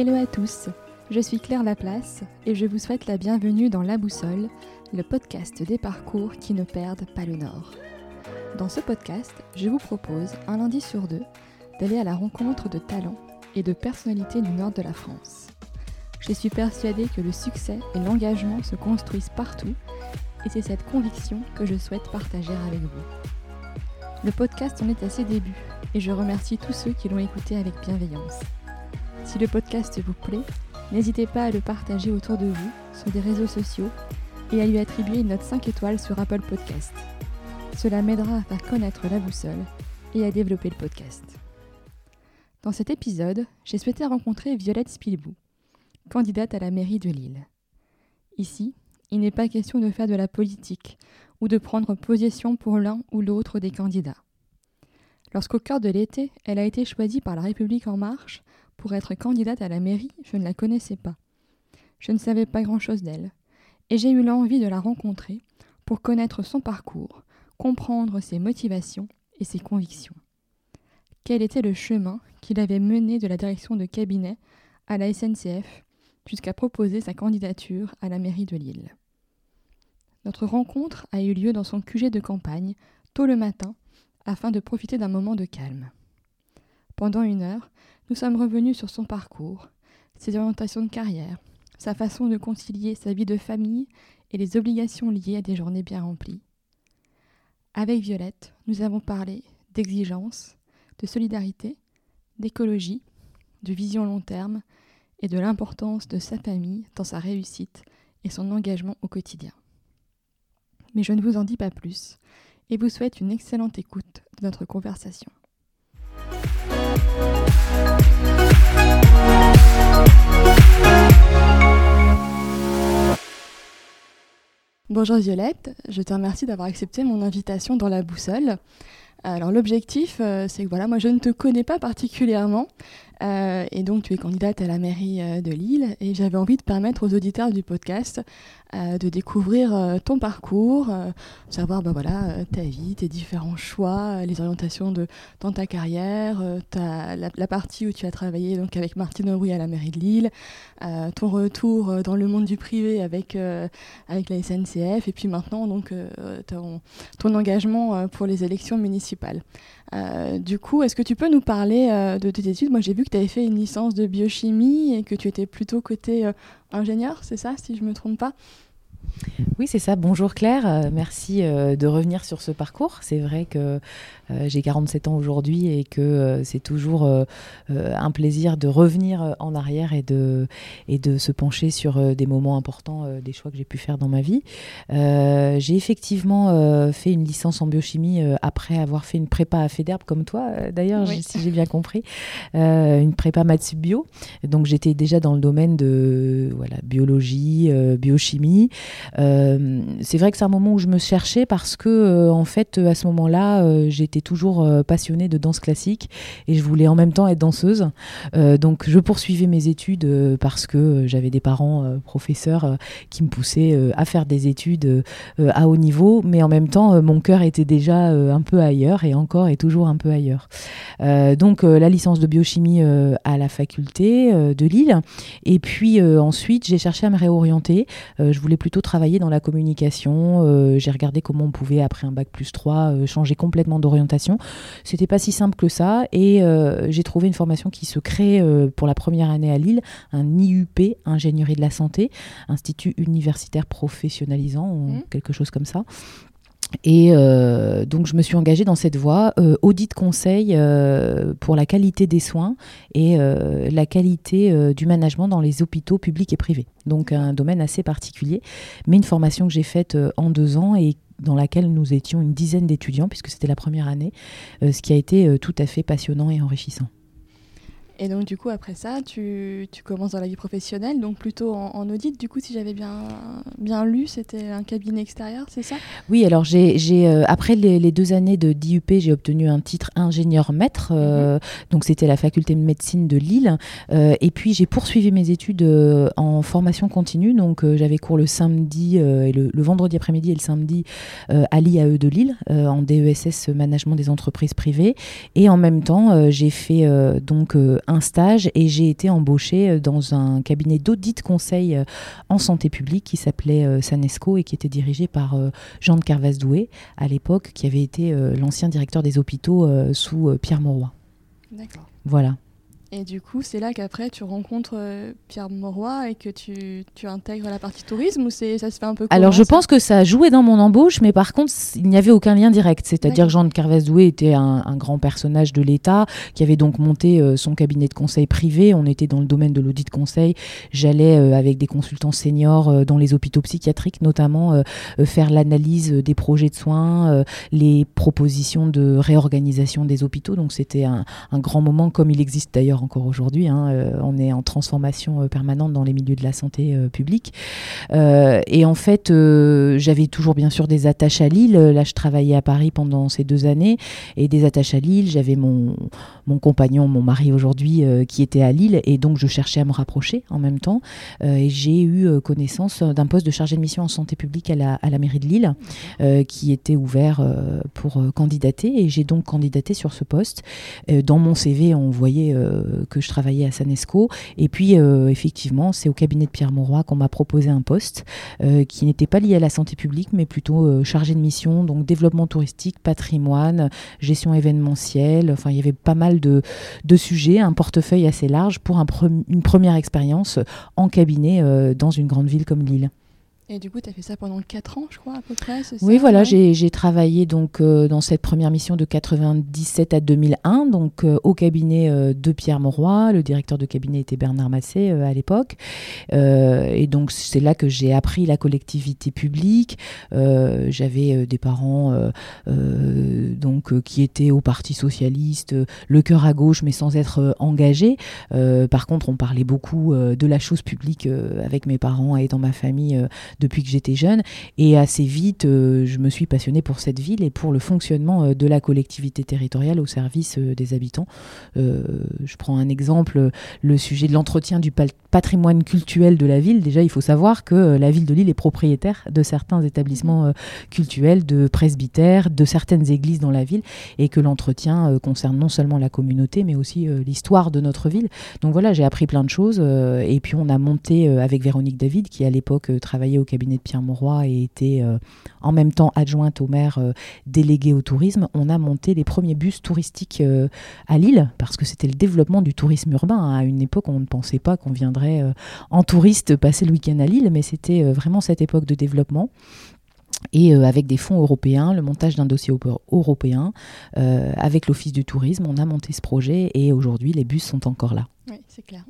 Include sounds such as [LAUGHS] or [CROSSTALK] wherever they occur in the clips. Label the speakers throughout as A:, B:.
A: Hello à tous, je suis Claire Laplace et je vous souhaite la bienvenue dans La Boussole, le podcast des parcours qui ne perdent pas le nord. Dans ce podcast, je vous propose, un lundi sur deux, d'aller à la rencontre de talents et de personnalités du nord de la France. Je suis persuadée que le succès et l'engagement se construisent partout et c'est cette conviction que je souhaite partager avec vous. Le podcast en est à ses débuts et je remercie tous ceux qui l'ont écouté avec bienveillance. Si le podcast vous plaît, n'hésitez pas à le partager autour de vous sur des réseaux sociaux et à lui attribuer une note 5 étoiles sur Apple Podcast. Cela m'aidera à faire connaître la boussole et à développer le podcast. Dans cet épisode, j'ai souhaité rencontrer Violette Spilbou, candidate à la mairie de Lille. Ici, il n'est pas question de faire de la politique ou de prendre position pour l'un ou l'autre des candidats. Lorsqu'au cœur de l'été, elle a été choisie par La République en marche pour être candidate à la mairie, je ne la connaissais pas. Je ne savais pas grand-chose d'elle, et j'ai eu l'envie de la rencontrer pour connaître son parcours, comprendre ses motivations et ses convictions. Quel était le chemin qu'il avait mené de la direction de cabinet à la SNCF jusqu'à proposer sa candidature à la mairie de Lille. Notre rencontre a eu lieu dans son QG de campagne, tôt le matin, afin de profiter d'un moment de calme. Pendant une heure, nous sommes revenus sur son parcours, ses orientations de carrière, sa façon de concilier sa vie de famille et les obligations liées à des journées bien remplies. Avec Violette, nous avons parlé d'exigence, de solidarité, d'écologie, de vision long terme et de l'importance de sa famille dans sa réussite et son engagement au quotidien. Mais je ne vous en dis pas plus et vous souhaite une excellente écoute de notre conversation. Bonjour Violette, je te remercie d'avoir accepté mon invitation dans la boussole. Alors l'objectif, euh, c'est que voilà, moi je ne te connais pas particulièrement, euh, et donc tu es candidate à la mairie euh, de Lille, et j'avais envie de permettre aux auditeurs du podcast de découvrir ton parcours, savoir ben voilà, ta vie, tes différents choix, les orientations de, dans ta carrière, ta, la, partie où tu as travaillé donc avec Martine Aubry à la mairie de Lille, ton retour dans le monde du privé avec, avec la SNCF, et puis maintenant donc ton, ton engagement pour les élections municipales euh, du coup, est-ce que tu peux nous parler euh, de tes études? Moi, j'ai vu que tu avais fait une licence de biochimie et que tu étais plutôt côté euh, ingénieur, c'est ça, si je ne me trompe pas?
B: Oui, c'est ça. Bonjour Claire, euh, merci euh, de revenir sur ce parcours. C'est vrai que euh, j'ai 47 ans aujourd'hui et que c'est toujours un plaisir de revenir en arrière et de, et de se pencher sur des moments importants des choix que j'ai pu faire dans ma vie. j'ai effectivement fait une licence en biochimie après avoir fait une prépa à Féderbe comme toi, d'ailleurs, si j'ai bien compris, une prépa maths bio. Donc j'étais déjà dans le domaine de voilà, biologie, biochimie. Euh, c'est vrai que c'est un moment où je me cherchais parce que, euh, en fait, à ce moment-là, euh, j'étais toujours passionnée de danse classique et je voulais en même temps être danseuse. donc, je poursuivais mes études parce que j'avais des parents professeurs qui me poussaient à faire des études à haut niveau, mais en même temps, mon cœur était déjà un peu ailleurs et encore est toujours un peu ailleurs. donc, la licence de biochimie à la faculté de Lille. Et puis ensuite, j'ai cherché à me réorienter. je voulais plutôt travaillé dans la communication. Euh, j'ai regardé comment on pouvait, après un bac plus 3, euh, changer complètement d'orientation. C'était pas si simple que ça. Et euh, j'ai trouvé une formation qui se crée pour la première année à Lille, un IUP, Ingénierie de la santé, Institut universitaire professionnalisant, mmh. quelque chose comme ça. Et euh, donc, je me suis engagée dans cette voie, euh, audit conseil euh, pour la qualité des soins et la qualité du management dans les hôpitaux publics et privés. Donc, un domaine assez particulier, mais une formation que j'ai faite en deux ans et dans laquelle nous étions une dizaine d'étudiants, puisque c'était la première année, ce qui a été tout à fait passionnant et enrichissant.
A: Et donc, du coup, après ça, tu, tu commences dans la vie professionnelle, donc plutôt en, audit. Du coup, si j'avais bien, bien lu, c'était un cabinet extérieur, c'est ça?
B: Oui, alors j'ai, euh, après les, deux années de DUP, j'ai obtenu un titre ingénieur maître. Euh, mhm. Donc, c'était la faculté de médecine de Lille. Euh, et puis, j'ai poursuivi mes études en formation continue. Donc, j'avais cours le samedi et le, vendredi après-midi et le samedi à l'IAE de Lille, en DESS management des entreprises privées. Et en même temps, j'ai fait donc un stage et j'ai été embauchée dans un cabinet d'audit conseil en santé publique qui s'appelait Sanesco et qui était dirigé par Jean de Carvaz-Doué à l'époque, qui avait été l'ancien directeur des hôpitaux sous Pierre Mauroy.
A: D'accord.
B: Voilà.
A: Et du coup, c'est là qu'après tu rencontres euh, Pierre Mauroy et que tu, tu, intègres la partie tourisme ou ça se fait un peu
B: Alors je pense que ça a joué dans mon embauche, mais par contre, il n'y avait aucun lien direct. C'est-à-dire que Jean de Carvez-Doué était un, grand personnage de l'État qui avait donc monté euh, son cabinet de conseil privé. On était dans le domaine de l'audit conseil. J'allais euh, avec des consultants seniors dans les hôpitaux psychiatriques, notamment faire l'analyse des projets de soins, les propositions de réorganisation des hôpitaux. Donc c'était un, un grand moment, comme il existe d'ailleurs encore aujourd'hui. Hein, euh, on est en transformation euh, permanente dans les milieux de la santé euh, publique. et en fait, j'avais toujours bien sûr des attaches à Lille. Là, je travaillais à Paris pendant ces deux années et des attaches à Lille. J'avais mon, mon compagnon, mon mari aujourd'hui, qui était à Lille et donc je cherchais à me rapprocher en même temps. et j'ai eu connaissance d'un poste de chargé de mission en santé publique à la, à la mairie de Lille qui était ouvert pour candidater et j'ai donc candidaté sur ce poste. dans mon CV, on voyait que je travaillais à Sanesco. Et puis, euh, effectivement, c'est au cabinet de Pierre Mauroy qu'on m'a proposé un poste euh, qui n'était pas lié à la santé publique, mais plutôt euh, chargé de mission, donc développement touristique, patrimoine, gestion événementielle. Enfin, il y avait pas mal de, de sujets, un portefeuille assez large pour un une première expérience en cabinet dans une grande ville comme Lille.
A: Et du coup, tu as fait ça pendant 4 ans, je crois, à peu près
B: Oui, voilà, j'ai travaillé donc euh, dans cette première mission de 97 à 2001, donc euh, au cabinet euh, de Pierre Mauroy. Le directeur de cabinet était Bernard Massé à l'époque. et donc, c'est là que j'ai appris la collectivité publique. J'avais des parents donc, qui étaient au Parti Socialiste, le cœur à gauche, mais sans être engagés. par contre, on parlait beaucoup de la chose publique avec mes parents et dans ma famille depuis que j'étais jeune. Et assez vite, euh, je me suis passionnée pour cette ville et pour le fonctionnement euh, de la collectivité territoriale au service euh, des habitants. je prends un exemple, le sujet de l'entretien du patrimoine culturel de la ville. Déjà, il faut savoir que la ville de Lille est propriétaire de certains établissements culturels, de presbytères, de certaines églises dans la ville, et que l'entretien concerne non seulement la communauté, mais aussi l'histoire de notre ville. Donc voilà, j'ai appris plein de choses. et puis on a monté avec Véronique David, qui à l'époque travaillait au cabinet de Pierre Mauroy et était euh, en même temps adjointe au maire euh, délégué au tourisme, on a monté les premiers bus touristiques euh, à Lille parce que c'était le développement du tourisme urbain. Hein. À une époque, on ne pensait pas qu'on viendrait en touriste passer le week-end à Lille, mais c'était vraiment cette époque de développement et avec des fonds européens, le montage d'un dossier européen, avec l'Office du tourisme, on a monté ce projet et aujourd'hui les bus sont encore là.
A: Oui, c'est clair.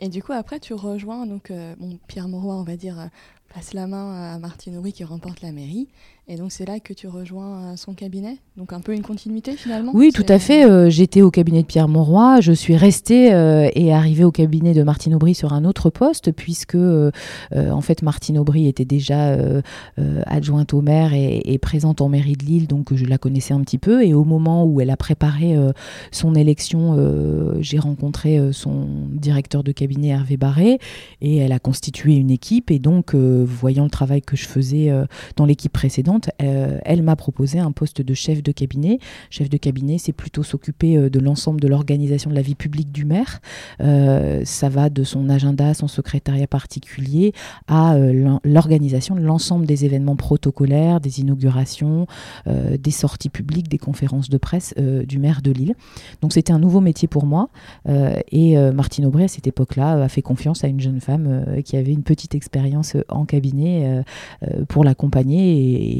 A: Et du coup, après, tu rejoins donc, bon, Pierre Mauroy, on va dire, passe la main à Martine Aubry qui remporte la mairie. Et donc c'est là que tu rejoins euh, son cabinet? Donc un peu une continuité finalement?
B: Oui, tout à fait. Euh, j'étais au cabinet de Pierre Monroy, je suis restée euh, et arrivée au cabinet de Martine Aubry sur un autre poste, puisque en fait Martine Aubry était déjà adjointe au maire et, présente en mairie de Lille, donc je la connaissais un petit peu. Et au moment où elle a préparé son élection, j'ai rencontré son directeur de cabinet Hervé Barré et elle a constitué une équipe. Et donc, voyant le travail que je faisais dans l'équipe précédente, euh, elle m'a proposé un poste de chef de cabinet. Chef de cabinet, c'est plutôt s'occuper euh, de l'ensemble de l'organisation de la vie publique du maire. Euh, ça va de son agenda, son secrétariat particulier, à l'organisation de l'ensemble des événements protocolaires, des inaugurations, des sorties publiques, des conférences de presse du maire de Lille. Donc c'était un nouveau métier pour moi. et Martine Aubry, à cette époque-là, a fait confiance à une jeune femme qui avait une petite expérience en cabinet pour l'accompagner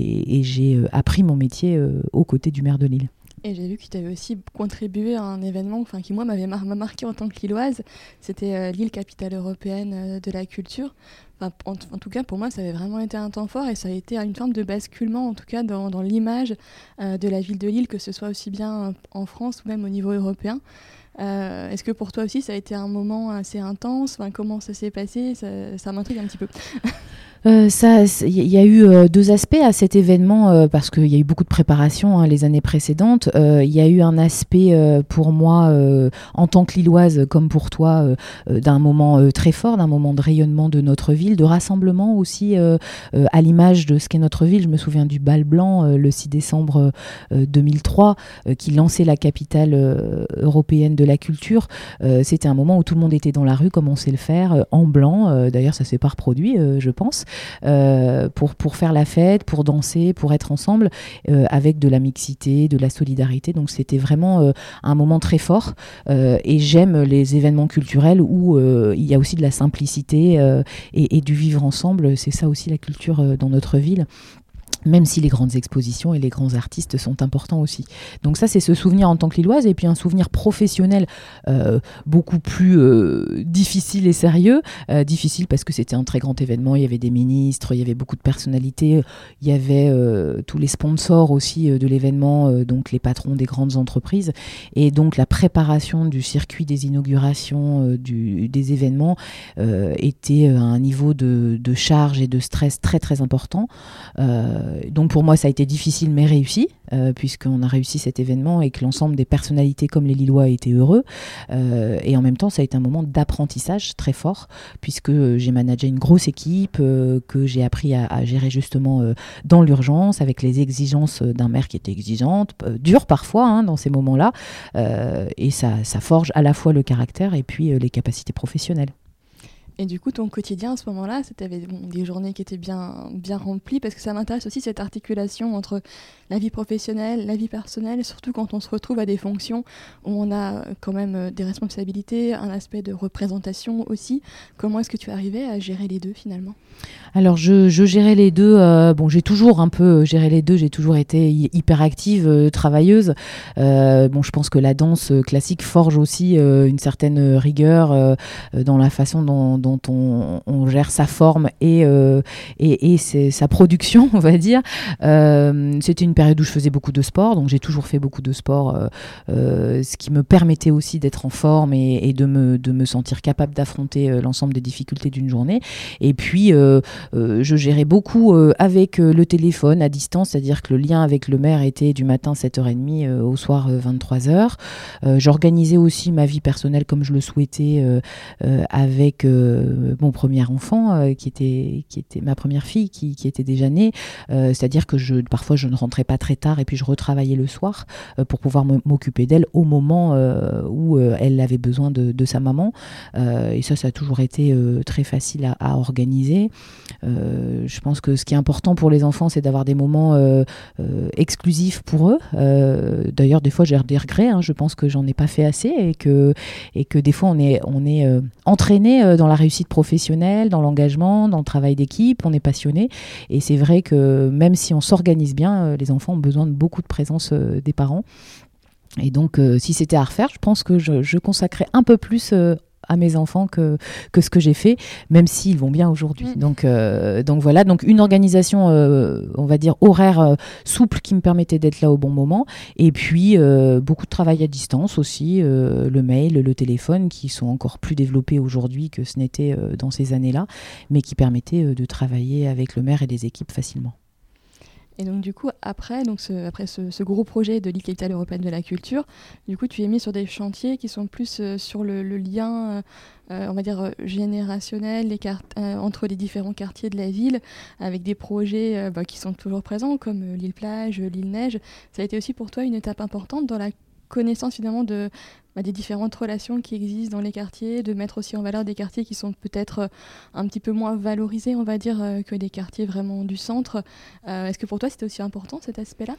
B: et, j'ai euh, appris mon métier euh, aux côtés du maire de Lille.
A: Et j'ai vu que tu avais aussi contribué à un événement enfin, qui, moi, m'avait marqué en tant que Lilloise. C'était euh, Lille, capitale européenne de la culture. en, tout cas, pour moi, ça avait vraiment été un temps fort et ça a été une forme de basculement, en tout cas, dans, l'image de la ville de Lille, que ce soit aussi bien en France ou même au niveau européen. Est-ce que pour toi aussi, ça a été un moment assez intense? Enfin, Comment ça s'est passé? Ça, ça m'intrigue un petit peu. [LAUGHS]
B: euh, ça, il y a eu euh, deux aspects à cet événement euh, parce qu'il y a eu beaucoup de préparation hein, les années précédentes. Il y a eu un aspect pour moi en tant que lilloise comme pour toi d'un moment très fort, d'un moment de rayonnement de notre ville, de rassemblement aussi à l'image de ce qu'est notre ville. Je me souviens du bal blanc le 6 décembre 2003 qui lançait la capitale européenne de la culture. C'était un moment où tout le monde était dans la rue comme on sait le faire en blanc. D'ailleurs, ça s'est pas reproduit, je pense. Euh, pour, pour faire la fête, pour danser, pour être ensemble, euh, avec de la mixité, de la solidarité. Donc c'était vraiment euh, un moment très fort. et j'aime les événements culturels où il y a aussi de la simplicité et, et, du vivre ensemble. C'est ça aussi la culture dans notre ville même si les grandes expositions et les grands artistes sont importants aussi. Donc ça, c'est ce souvenir en tant que lilloise, et puis un souvenir professionnel euh, beaucoup plus euh, difficile et sérieux. Euh, difficile parce que c'était un très grand événement, il y avait des ministres, il y avait beaucoup de personnalités, il y avait tous les sponsors aussi de l'événement, donc les patrons des grandes entreprises, et donc la préparation du circuit des inaugurations du, des événements était à un niveau de, de, charge et de stress très très important. Euh, donc pour moi, ça a été difficile mais réussi, euh, puisqu'on a réussi cet événement et que l'ensemble des personnalités comme les Lillois étaient heureux. Euh, et en même temps, ça a été un moment d'apprentissage très fort, puisque j'ai managé une grosse équipe, que j'ai appris à, gérer justement dans l'urgence, avec les exigences d'un maire qui était exigeante, dure parfois hein, dans ces moments-là. et ça, ça forge à la fois le caractère et puis les capacités professionnelles.
A: Et du coup, ton quotidien à ce moment-là, c'était des journées qui étaient bien, bien remplies, parce que ça m'intéresse aussi cette articulation entre la vie professionnelle, la vie personnelle, surtout quand on se retrouve à des fonctions où on a quand même euh, des responsabilités, un aspect de représentation aussi. Comment est-ce que tu arrivais à gérer les deux finalement?
B: Alors je, gérais les deux. Euh, bon, j'ai toujours un peu euh, géré les deux. J'ai toujours été hyper active, euh, travailleuse. bon, je pense que la danse classique forge aussi une certaine rigueur dans la façon dont, on, gère sa forme et et, sa production, [LAUGHS] on va dire. C'était une période où je faisais beaucoup de sport, donc j'ai toujours fait beaucoup de sport, ce qui me permettait aussi d'être en forme et, de me de me sentir capable d'affronter l'ensemble des difficultés d'une journée. Et puis euh, je gérais beaucoup euh, avec euh, le téléphone à distance, c'est-à-dire que le lien avec le maire était du matin 7h30 au soir 23h. J'organisais aussi ma vie personnelle comme je le souhaitais avec mon premier enfant, qui, était, qui était ma première fille, qui, qui était déjà née. c'est-à-dire que je, parfois je ne rentrais pas très tard et puis je retravaillais le soir pour pouvoir m'occuper d'elle au moment où elle avait besoin de, sa maman. et ça, ça a toujours été très facile à, organiser. Euh, je pense que ce qui est important pour les enfants, c'est d'avoir des moments euh, euh, exclusifs pour eux. D'ailleurs, des fois, j'ai des regrets. Hein. je pense que j'en ai pas fait assez et que, et que des fois, on est, on est entraîné dans la réussite professionnelle, dans l'engagement, dans le travail d'équipe. On est passionné. Et c'est vrai que même si on s'organise bien, les enfants ont besoin de beaucoup de présence des parents. Et donc, si c'était à refaire, je pense que je, je consacrais un peu plus à mes enfants que, que ce que j'ai fait, même s'ils vont bien aujourd'hui. Mm. Donc, euh, donc voilà, donc une organisation, euh, on va dire, horaire euh, souple qui me permettait d'être là au bon moment. Et puis, beaucoup de travail à distance aussi, le mail, le téléphone, qui sont encore plus développés aujourd'hui que ce n'était dans ces années-là, mais qui permettaient de travailler avec le maire et les équipes facilement.
A: Et donc du coup, après, donc ce, après ce, gros projet de Ligue capitale européenne de la culture, du coup, tu es mis sur des chantiers qui sont plus euh, sur le, lien, euh, euh, on va dire, générationnel les entre les différents quartiers de la ville, avec des projets bah, qui sont toujours présents, comme l'île plage, l'île neige. Ça a été aussi pour toi une étape importante dans la connaissance finalement de, bah, des différentes relations qui existent dans les quartiers, de mettre aussi en valeur des quartiers qui sont peut-être euh, un petit peu moins valorisés, on va dire, euh, que des quartiers vraiment du centre. Euh, est-ce que pour toi c'était aussi important cet aspect-là?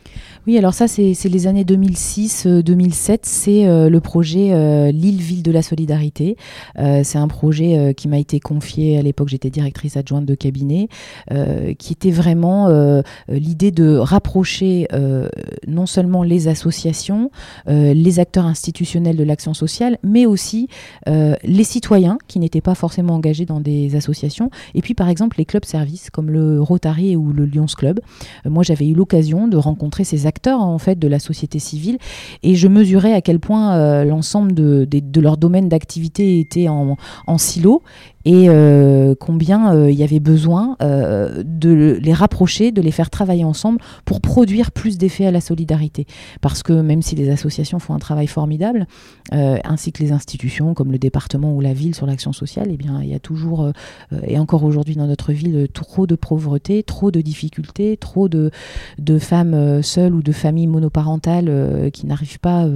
B: Oui, alors ça c'est les années 2006-2007, c'est le projet Lille-Ville de la Solidarité. c'est un projet qui m'a été confié à l'époque, j'étais directrice adjointe de cabinet, qui était vraiment l'idée de rapprocher non seulement les associations, les acteurs institutionnels de l'action sociale, mais aussi euh, les citoyens qui n'étaient pas forcément engagés dans des associations, et puis par exemple les clubs services comme le Rotary ou le Lions Club. Euh, moi, j'avais eu l'occasion de rencontrer ces acteurs en fait de la société civile, et je mesurais à quel point euh, l'ensemble de, de, leur domaine d'activité était en, en silo et combien il y avait besoin de les rapprocher, de les faire travailler ensemble pour produire plus d'effets à la solidarité. Parce que même si les associations font un travail formidable, ainsi que les institutions comme le département ou la ville sur l'action sociale, eh bien, il y a toujours, et encore aujourd'hui dans notre ville, trop de pauvreté, trop de difficultés, trop de, de femmes seules ou de familles monoparentales qui n'arrivent pas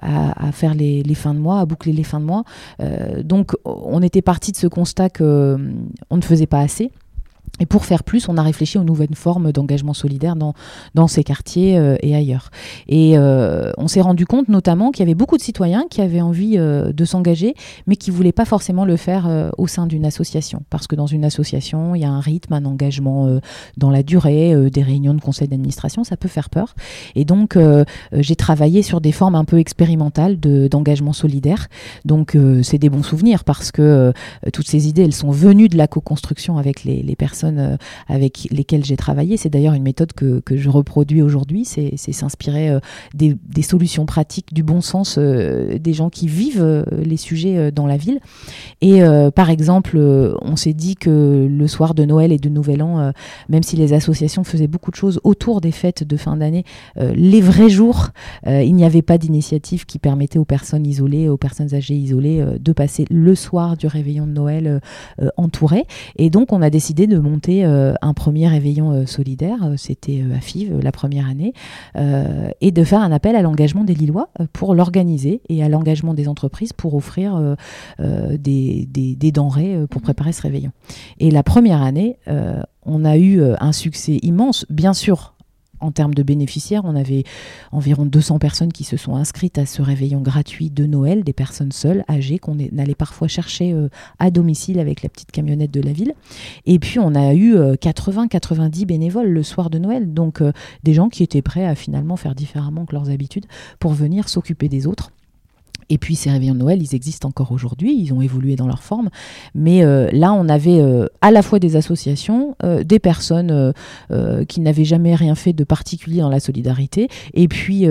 B: à, faire les, les, fins de mois, à boucler les fins de mois. donc on était parti de ce constat qu'on ne faisait pas assez et pour faire plus, on a réfléchi aux nouvelles formes d'engagement solidaire dans, ces quartiers euh, et ailleurs. Et euh, on s'est rendu compte notamment qu'il y avait beaucoup de citoyens qui avaient envie euh, de s'engager, mais qui ne voulaient pas forcément le faire au sein d'une association. Parce que dans une association, il y a un rythme, un engagement dans la durée, des réunions de conseil d'administration, ça peut faire peur. Et donc, j'ai travaillé sur des formes un peu expérimentales d'engagement solidaire. Donc, c'est des bons souvenirs parce que toutes ces idées, elles sont venues de la co-construction avec les personnes euh, avec lesquelles j'ai travaillé. C'est d'ailleurs une méthode que, je reproduis aujourd'hui, c'est s'inspirer euh, des, des, solutions pratiques, du bon sens euh, des gens qui vivent les sujets dans la ville. Et par exemple, on s'est dit que le soir de Noël et de Nouvel An, même si les associations faisaient beaucoup de choses autour des fêtes de fin d'année, les vrais jours, il n'y avait pas d'initiative qui permettait aux personnes isolées, aux personnes âgées isolées, de passer le soir du réveillon de Noël entourées. Et donc, on a décidé de monter euh, un premier réveillon euh, solidaire, euh, c'était à FIV la première année, et de faire un appel à l'engagement des Lillois pour l'organiser et à l'engagement des entreprises pour offrir des, denrées pour préparer ce réveillon. Et la première année, on a eu un succès immense, bien sûr en termes de bénéficiaires, on avait environ 200 personnes qui se sont inscrites à ce réveillon gratuit de Noël, des personnes seules, âgées, qu'on allait parfois chercher euh, à domicile avec la petite camionnette de la ville. Et puis on a eu 80-90 euh, bénévoles le soir de Noël, donc euh, des gens qui étaient prêts à finalement faire différemment que leurs habitudes pour venir s'occuper des autres. Et puis ces réveillons de Noël, ils existent encore aujourd'hui, ils ont évolué dans leur forme. Mais euh, là, on avait euh, à la fois des associations, euh, des personnes qui n'avaient jamais rien fait de particulier dans la solidarité, et puis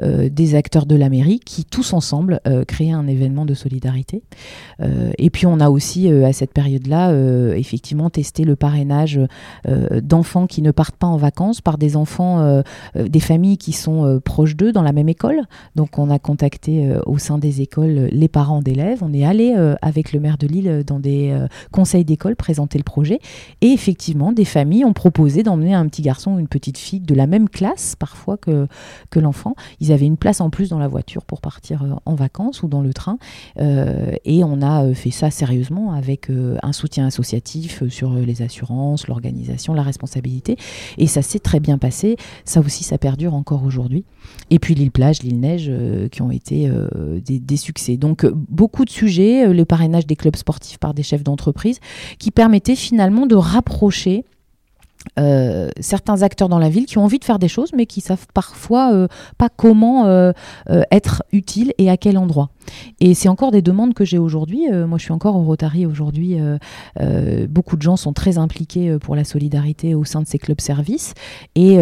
B: des acteurs de la mairie qui, tous ensemble, créaient un événement de solidarité. et puis on a aussi, à cette période-là, effectivement testé le parrainage d'enfants qui ne partent pas en vacances par des enfants, des familles qui sont proches d'eux dans la même école. Donc on a contacté au sein des écoles les parents d'élèves. On est allé euh, avec le maire de Lille euh, dans des euh, conseils d'école présenter le projet. Et effectivement, des familles ont proposé d'emmener un petit garçon ou une petite fille de la même classe parfois que, que l'enfant. Ils avaient une place en plus dans la voiture pour partir en vacances ou dans le train. et on a fait ça sérieusement avec un soutien associatif sur les assurances, l'organisation, la responsabilité. Et ça s'est très bien passé. Ça aussi, ça perdure encore aujourd'hui. Et puis l'île plage, l'île neige, qui ont été des, succès. Donc euh, beaucoup de sujets, euh, le parrainage des clubs sportifs par des chefs d'entreprise, qui permettaient finalement de rapprocher euh, certains acteurs dans la ville qui ont envie de faire des choses mais qui savent parfois pas comment être utiles et à quel endroit. Et c'est encore des demandes que j'ai aujourd'hui. Euh, moi, je suis encore au Rotary aujourd'hui. Euh, euh, beaucoup de gens sont très impliqués pour la solidarité au sein de ces clubs services. Et,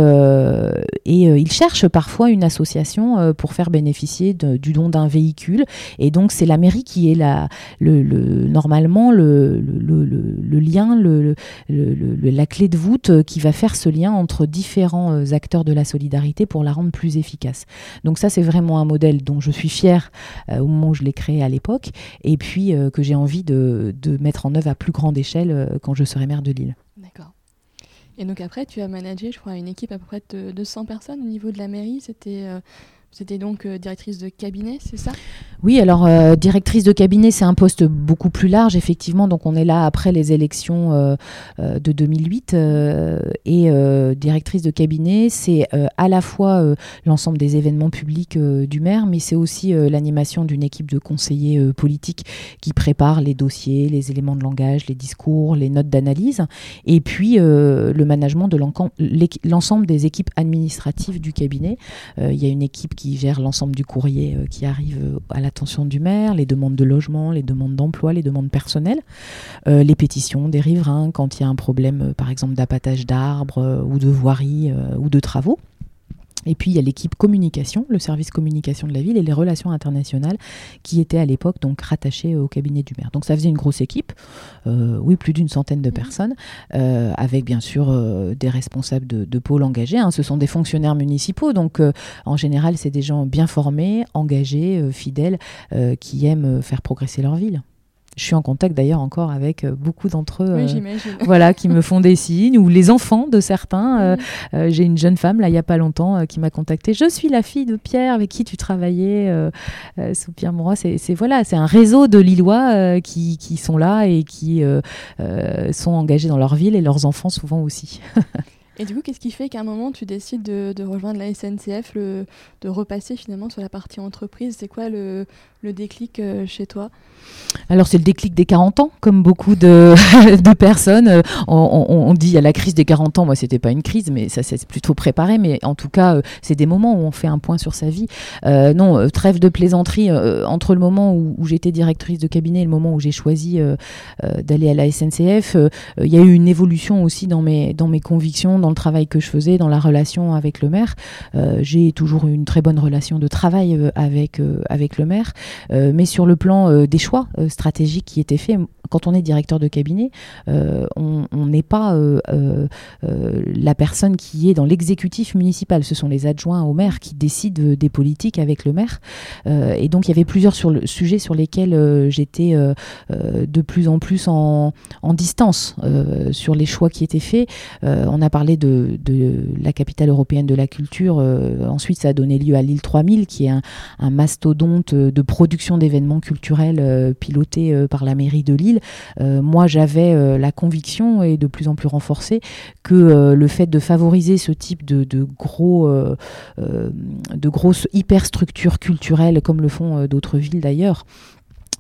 B: ils cherchent parfois une association pour faire bénéficier du don d'un véhicule. Et donc, c'est la mairie qui est la, le, normalement le, le lien, la clé de voûte qui va faire ce lien entre différents acteurs de la solidarité pour la rendre plus efficace. Donc ça, c'est vraiment un modèle dont je suis fière moment où je l'ai créé à l'époque, et puis euh, que j'ai envie de, de, mettre en œuvre à plus grande échelle euh, quand je serai maire de Lille.
A: D'accord. Et donc après, tu as managé, je crois, une équipe à peu près de 200 personnes au niveau de la mairie. C'était euh, c'était donc euh, directrice de cabinet, c'est ça?
B: Oui, alors euh, directrice de cabinet, c'est un poste beaucoup plus large, effectivement. Donc on est là après les élections euh, de 2008. et directrice de cabinet, c'est à la fois l'ensemble des événements publics du maire, mais c'est aussi l'animation d'une équipe de conseillers politiques qui préparent les dossiers, les éléments de langage, les discours, les notes d'analyse. Et puis le management de l'ensemble des équipes administratives du cabinet. Il y a une équipe qui gère l'ensemble du courrier euh, qui arrive euh, à l'attention du maire, les demandes de logement, les demandes d'emploi, les demandes personnelles, euh, les pétitions des riverains quand il y a un problème, par exemple, d'appâtage d'arbres ou de voirie ou de travaux. Et puis il y a l'équipe communication, le service communication de la ville et les relations internationales qui étaient à l'époque donc rattachées au cabinet du maire. Donc ça faisait une grosse équipe, euh, oui plus d'une centaine de mmh. personnes, euh, avec bien sûr euh, des responsables de, de pôles engagés. Hein. Ce sont des fonctionnaires municipaux, donc en général c'est des gens bien formés, engagés, fidèles, qui aiment faire progresser leur ville. Je suis en contact d'ailleurs encore avec euh, beaucoup d'entre eux,
A: euh, [LAUGHS]
B: voilà, qui me font des signes, ou les enfants de certains. Euh, j'ai une jeune femme là il y a pas longtemps qui m'a contacté. Je suis la fille de Pierre avec qui tu travaillais sous Pierre Mauroy. C'est voilà, c'est un réseau de Lillois qui, qui, sont là et qui sont engagés dans leur ville et leurs enfants souvent aussi. [LAUGHS]
A: Et du coup, qu'est-ce qui fait qu'à un moment, tu décides de, rejoindre la SNCF, de repasser finalement sur la partie entreprise? C'est quoi le, déclic euh, chez toi?
B: Alors c'est le déclic des 40 ans, comme beaucoup [LAUGHS] de, personnes. Euh, on, on, dit à la crise des 40 ans, moi c'était pas une crise, mais ça c'est plutôt préparé. Mais en tout cas, euh, c'est des moments où on fait un point sur sa vie. non, trêve de plaisanterie entre le moment où, où j'étais directrice de cabinet et le moment où j'ai choisi d'aller à la SNCF. Il y a eu une évolution aussi dans mes, dans mes convictions, dans le travail que je faisais, dans la relation avec le maire. j'ai toujours eu une très bonne relation de travail avec, avec le maire. Euh, mais sur le plan euh, des choix euh, stratégiques qui étaient faits, quand on est directeur de cabinet, on n'est pas la personne qui est dans l'exécutif municipal. Ce sont les adjoints au maire qui décident des politiques avec le maire. et donc il y avait plusieurs sujets sur lesquels j'étais de plus en plus en, distance sur les choix qui étaient faits. on a parlé de, la capitale européenne de la culture. ensuite, ça a donné lieu à l'île 3000, qui est un, mastodonte de production d'événements culturels euh, pilotés euh, par la mairie de Lille, euh, moi j'avais la conviction et de plus en plus renforcée que le fait de favoriser ce type de, gros, de grosses hyperstructures culturelles comme le font d'autres villes d'ailleurs,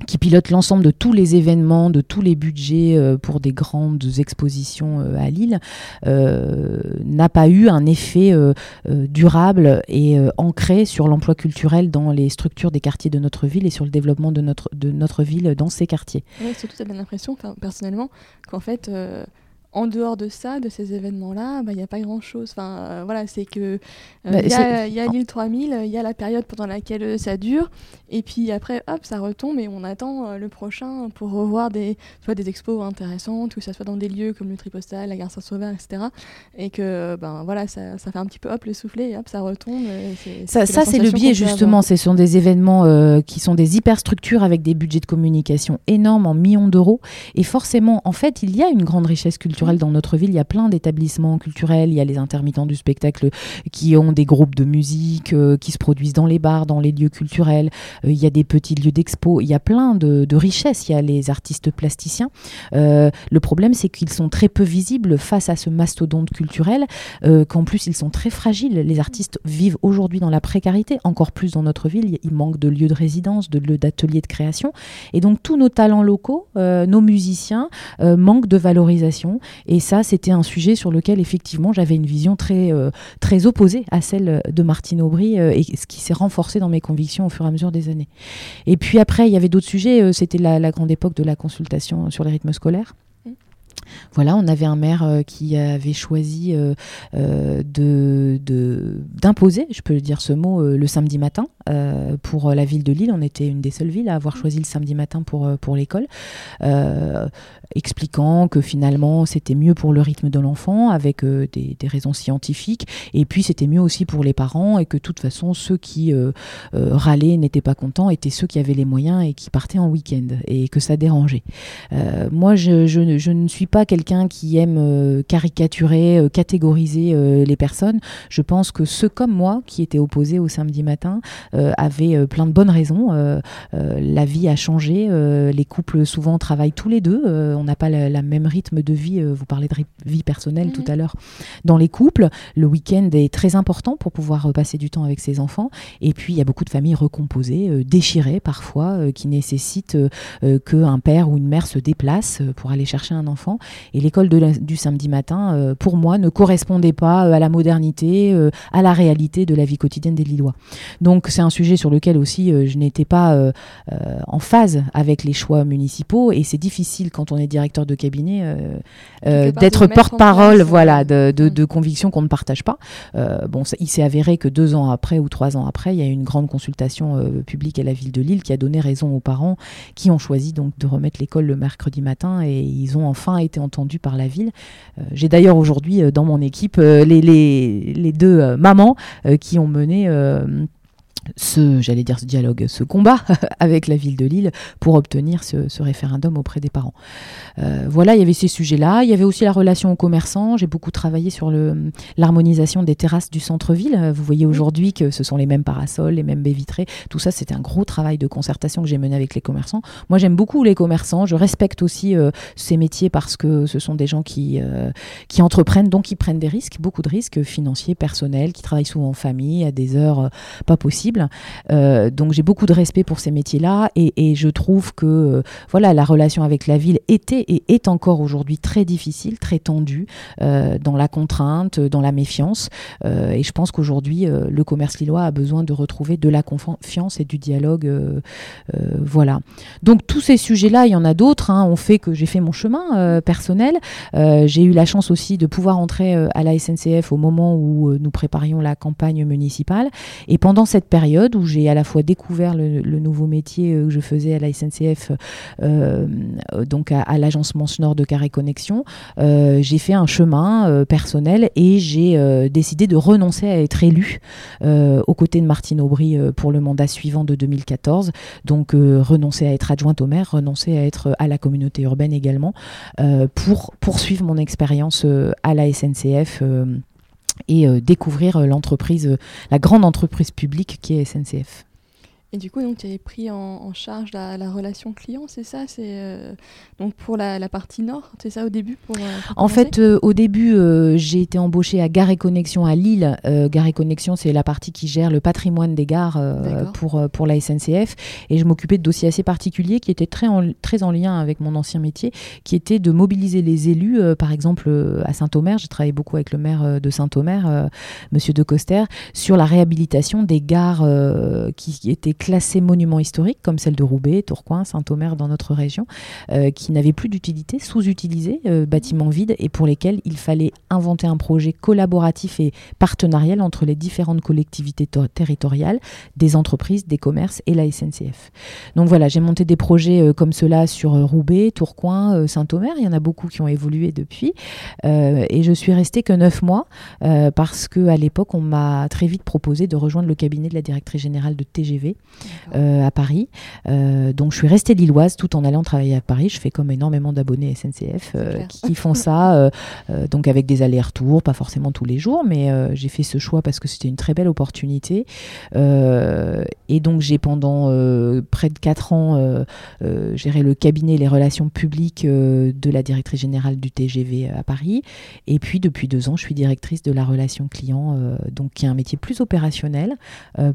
B: qui pilote l'ensemble de tous les événements, de tous les budgets euh, pour des grandes expositions euh, à Lille, euh, n'a pas eu un effet durable et ancré sur l'emploi culturel dans les structures des quartiers de notre ville et sur le développement de notre, de notre ville dans ces quartiers.
A: Oui, surtout, ça donne l'impression, personnellement, qu'en fait, en dehors de ça, de ces événements-là, bah, il n'y a pas grand-chose. Enfin, euh, voilà, c'est que euh, bah, il y a, l'île 3000, il y a la période pendant laquelle euh, ça dure, et puis après, hop, ça retombe et on attend le prochain pour revoir des, soit des expos intéressantes, que ça soit dans des lieux comme le Tripostal, la gare Saint-Sauveur, etc. Et que, ben voilà, ça, ça, fait un petit peu hop le soufflet et hop, ça retombe.
B: ça, ça c'est le biais justement. Ce sont des événements qui sont des hyperstructures avec des budgets de communication énormes en millions d'euros, et forcément, en fait, il y a une grande richesse culturelle dans notre ville. Il y a plein d'établissements culturels. Il y a les intermittents du spectacle qui ont des groupes de musique, euh, qui se produisent dans les bars, dans les lieux culturels. Euh, il y a des petits lieux d'expo. Il y a plein de, richesses. Il y a les artistes plasticiens. Euh, le problème, c'est qu'ils sont très peu visibles face à ce mastodonte culturel, qu'en plus, ils sont très fragiles. Les artistes vivent aujourd'hui dans la précarité, encore plus dans notre ville. Il manque de lieux de résidence, de lieux d'ateliers de création. Et donc, tous nos talents locaux, nos musiciens, manquent de valorisation. Et ça, c'était un sujet sur lequel, effectivement, j'avais une vision très, euh, très opposée à celle de Martine Aubry, euh, et ce qui s'est renforcé dans mes convictions au fur et à mesure des années. Et puis après, il y avait d'autres sujets. Euh, c'était la, la, grande époque de la consultation sur les rythmes scolaires. Voilà, on avait un maire euh, qui avait choisi euh, euh, d'imposer, je peux dire ce mot, le samedi matin pour la ville de Lille. On était une des seules villes à avoir choisi le samedi matin pour, pour l'école, expliquant que finalement c'était mieux pour le rythme de l'enfant avec des, raisons scientifiques, et puis c'était mieux aussi pour les parents, et que de toute façon ceux qui râlaient, n'étaient pas contents, étaient ceux qui avaient les moyens et qui partaient en week-end, et que ça dérangeait. moi, je, je ne suis pas quelqu'un qui aime euh, caricaturer, euh, catégoriser euh, les personnes. Je pense que ceux comme moi, qui étaient opposés au samedi matin, avaient plein de bonnes raisons. la vie a changé. les couples souvent travaillent tous les deux. on n'a pas le même rythme de vie. vous parlez de vie personnelle tout mhm. à l'heure. Dans les couples, le week-end est très important pour pouvoir passer du temps avec ses enfants. Et puis, il y a beaucoup de familles recomposées, déchirées parfois, qui nécessitent qu'un père ou une mère se déplace pour aller chercher un enfant enfants. Et l'école du samedi matin, pour moi, ne correspondait pas à la modernité, à la réalité de la vie quotidienne des Lillois. Donc c'est un sujet sur lequel aussi je n'étais pas en phase avec les choix municipaux et c'est difficile quand on est directeur de cabinet d'être porte-parole voilà, de, de, mm. de convictions qu'on ne partage pas. bon, il s'est avéré que deux ans après ou trois ans après, il y a eu une grande consultation publique à la ville de Lille qui a donné raison aux parents qui ont choisi donc de remettre l'école le mercredi matin et ils ont enfin été entendus par la ville. Euh, j'ai d'ailleurs aujourd'hui euh, dans mon équipe euh, les, les, deux mamans qui ont mené ce, j'allais dire ce dialogue, ce combat [LAUGHS] avec la ville de Lille pour obtenir ce, référendum auprès des parents. Euh, voilà, il y avait ces sujets-là. Il y avait aussi la relation aux commerçants. J'ai beaucoup travaillé sur l'harmonisation des terrasses du centre-ville. Vous voyez aujourd'hui que ce sont les mêmes parasols, les mêmes baies vitrées. Tout ça, c'était un gros travail de concertation que j'ai mené avec les commerçants. Moi, j'aime beaucoup les commerçants. Je respecte aussi euh, ces métiers parce que ce sont des gens qui, euh, qui entreprennent, donc qui prennent des risques, beaucoup de risques financiers, personnels, qui travaillent souvent en famille à des heures pas possibles euh, donc j'ai beaucoup de respect pour ces métiers-là et, je trouve que euh, voilà la relation avec la ville était et est encore aujourd'hui très difficile, très tendue euh, dans la contrainte, dans la méfiance. et je pense qu'aujourd'hui le commerce lillois a besoin de retrouver de la confiance et du dialogue. voilà. Donc tous ces sujets-là, il y en a d'autres, hein, ont fait que j'ai fait mon chemin personnel. j'ai eu la chance aussi de pouvoir entrer à la SNCF au moment où nous préparions la campagne municipale. Et pendant cette période où j'ai à la fois découvert le, nouveau métier euh, que je faisais à la SNCF, euh, donc à, l'agence Nord de Carré Connexion. Euh, j'ai fait un chemin personnel et j'ai décidé de renoncer à être élu aux côtés de Martine Aubry pour le mandat suivant de 2014. Donc renoncer à être adjointe au maire, renoncer à être à la communauté urbaine également, pour poursuivre mon expérience à la SNCF et euh, découvrir euh, l'entreprise, euh, la grande entreprise publique qui est SNCF.
A: Et du coup, donc, tu avais pris en, charge la, relation client, c'est ça C'est euh, donc pour la, partie nord, c'est ça au début pour, euh,
B: En fait, euh, au début, j'ai été embauchée à Gare et Connexion à Lille. Gare et Connexion, c'est la partie qui gère le patrimoine des gares pour, pour la SNCF. Et je m'occupais de dossiers assez particuliers qui étaient très en, très en lien avec mon ancien métier, qui était de mobiliser les élus. par exemple, à Saint-Omer, j'ai travaillé beaucoup avec le maire de Saint-Omer, Monsieur De Coster, sur la réhabilitation des gares qui étaient classés monuments historiques, comme celle de Roubaix, Tourcoing, Saint-Omer dans notre région, euh, qui n'avaient plus d'utilité, sous-utilisés, euh, bâtiments vides, et pour lesquels il fallait inventer un projet collaboratif et partenarial entre les différentes collectivités territoriales, des entreprises, des commerces et la SNCF. Donc voilà, j'ai monté des projets euh, comme cela sur Roubaix, Tourcoing, Saint-Omer, il y en a beaucoup qui ont évolué depuis, et je suis restée que neuf mois, parce qu'à l'époque, on m'a très vite proposé de rejoindre le cabinet de la directrice générale de TGV, euh, à Paris. Euh, donc je suis restée lilloise tout en allant travailler à Paris. Je fais comme énormément d'abonnés SNCF euh, qui, font ça, donc avec des allers-retours, pas forcément tous les jours, mais j'ai fait ce choix parce que c'était une très belle opportunité. et donc j'ai pendant près de 4 ans géré le cabinet les relations publiques de la directrice générale du TGV à Paris. Et puis depuis deux ans, je suis directrice de la relation client, donc qui est un métier plus opérationnel,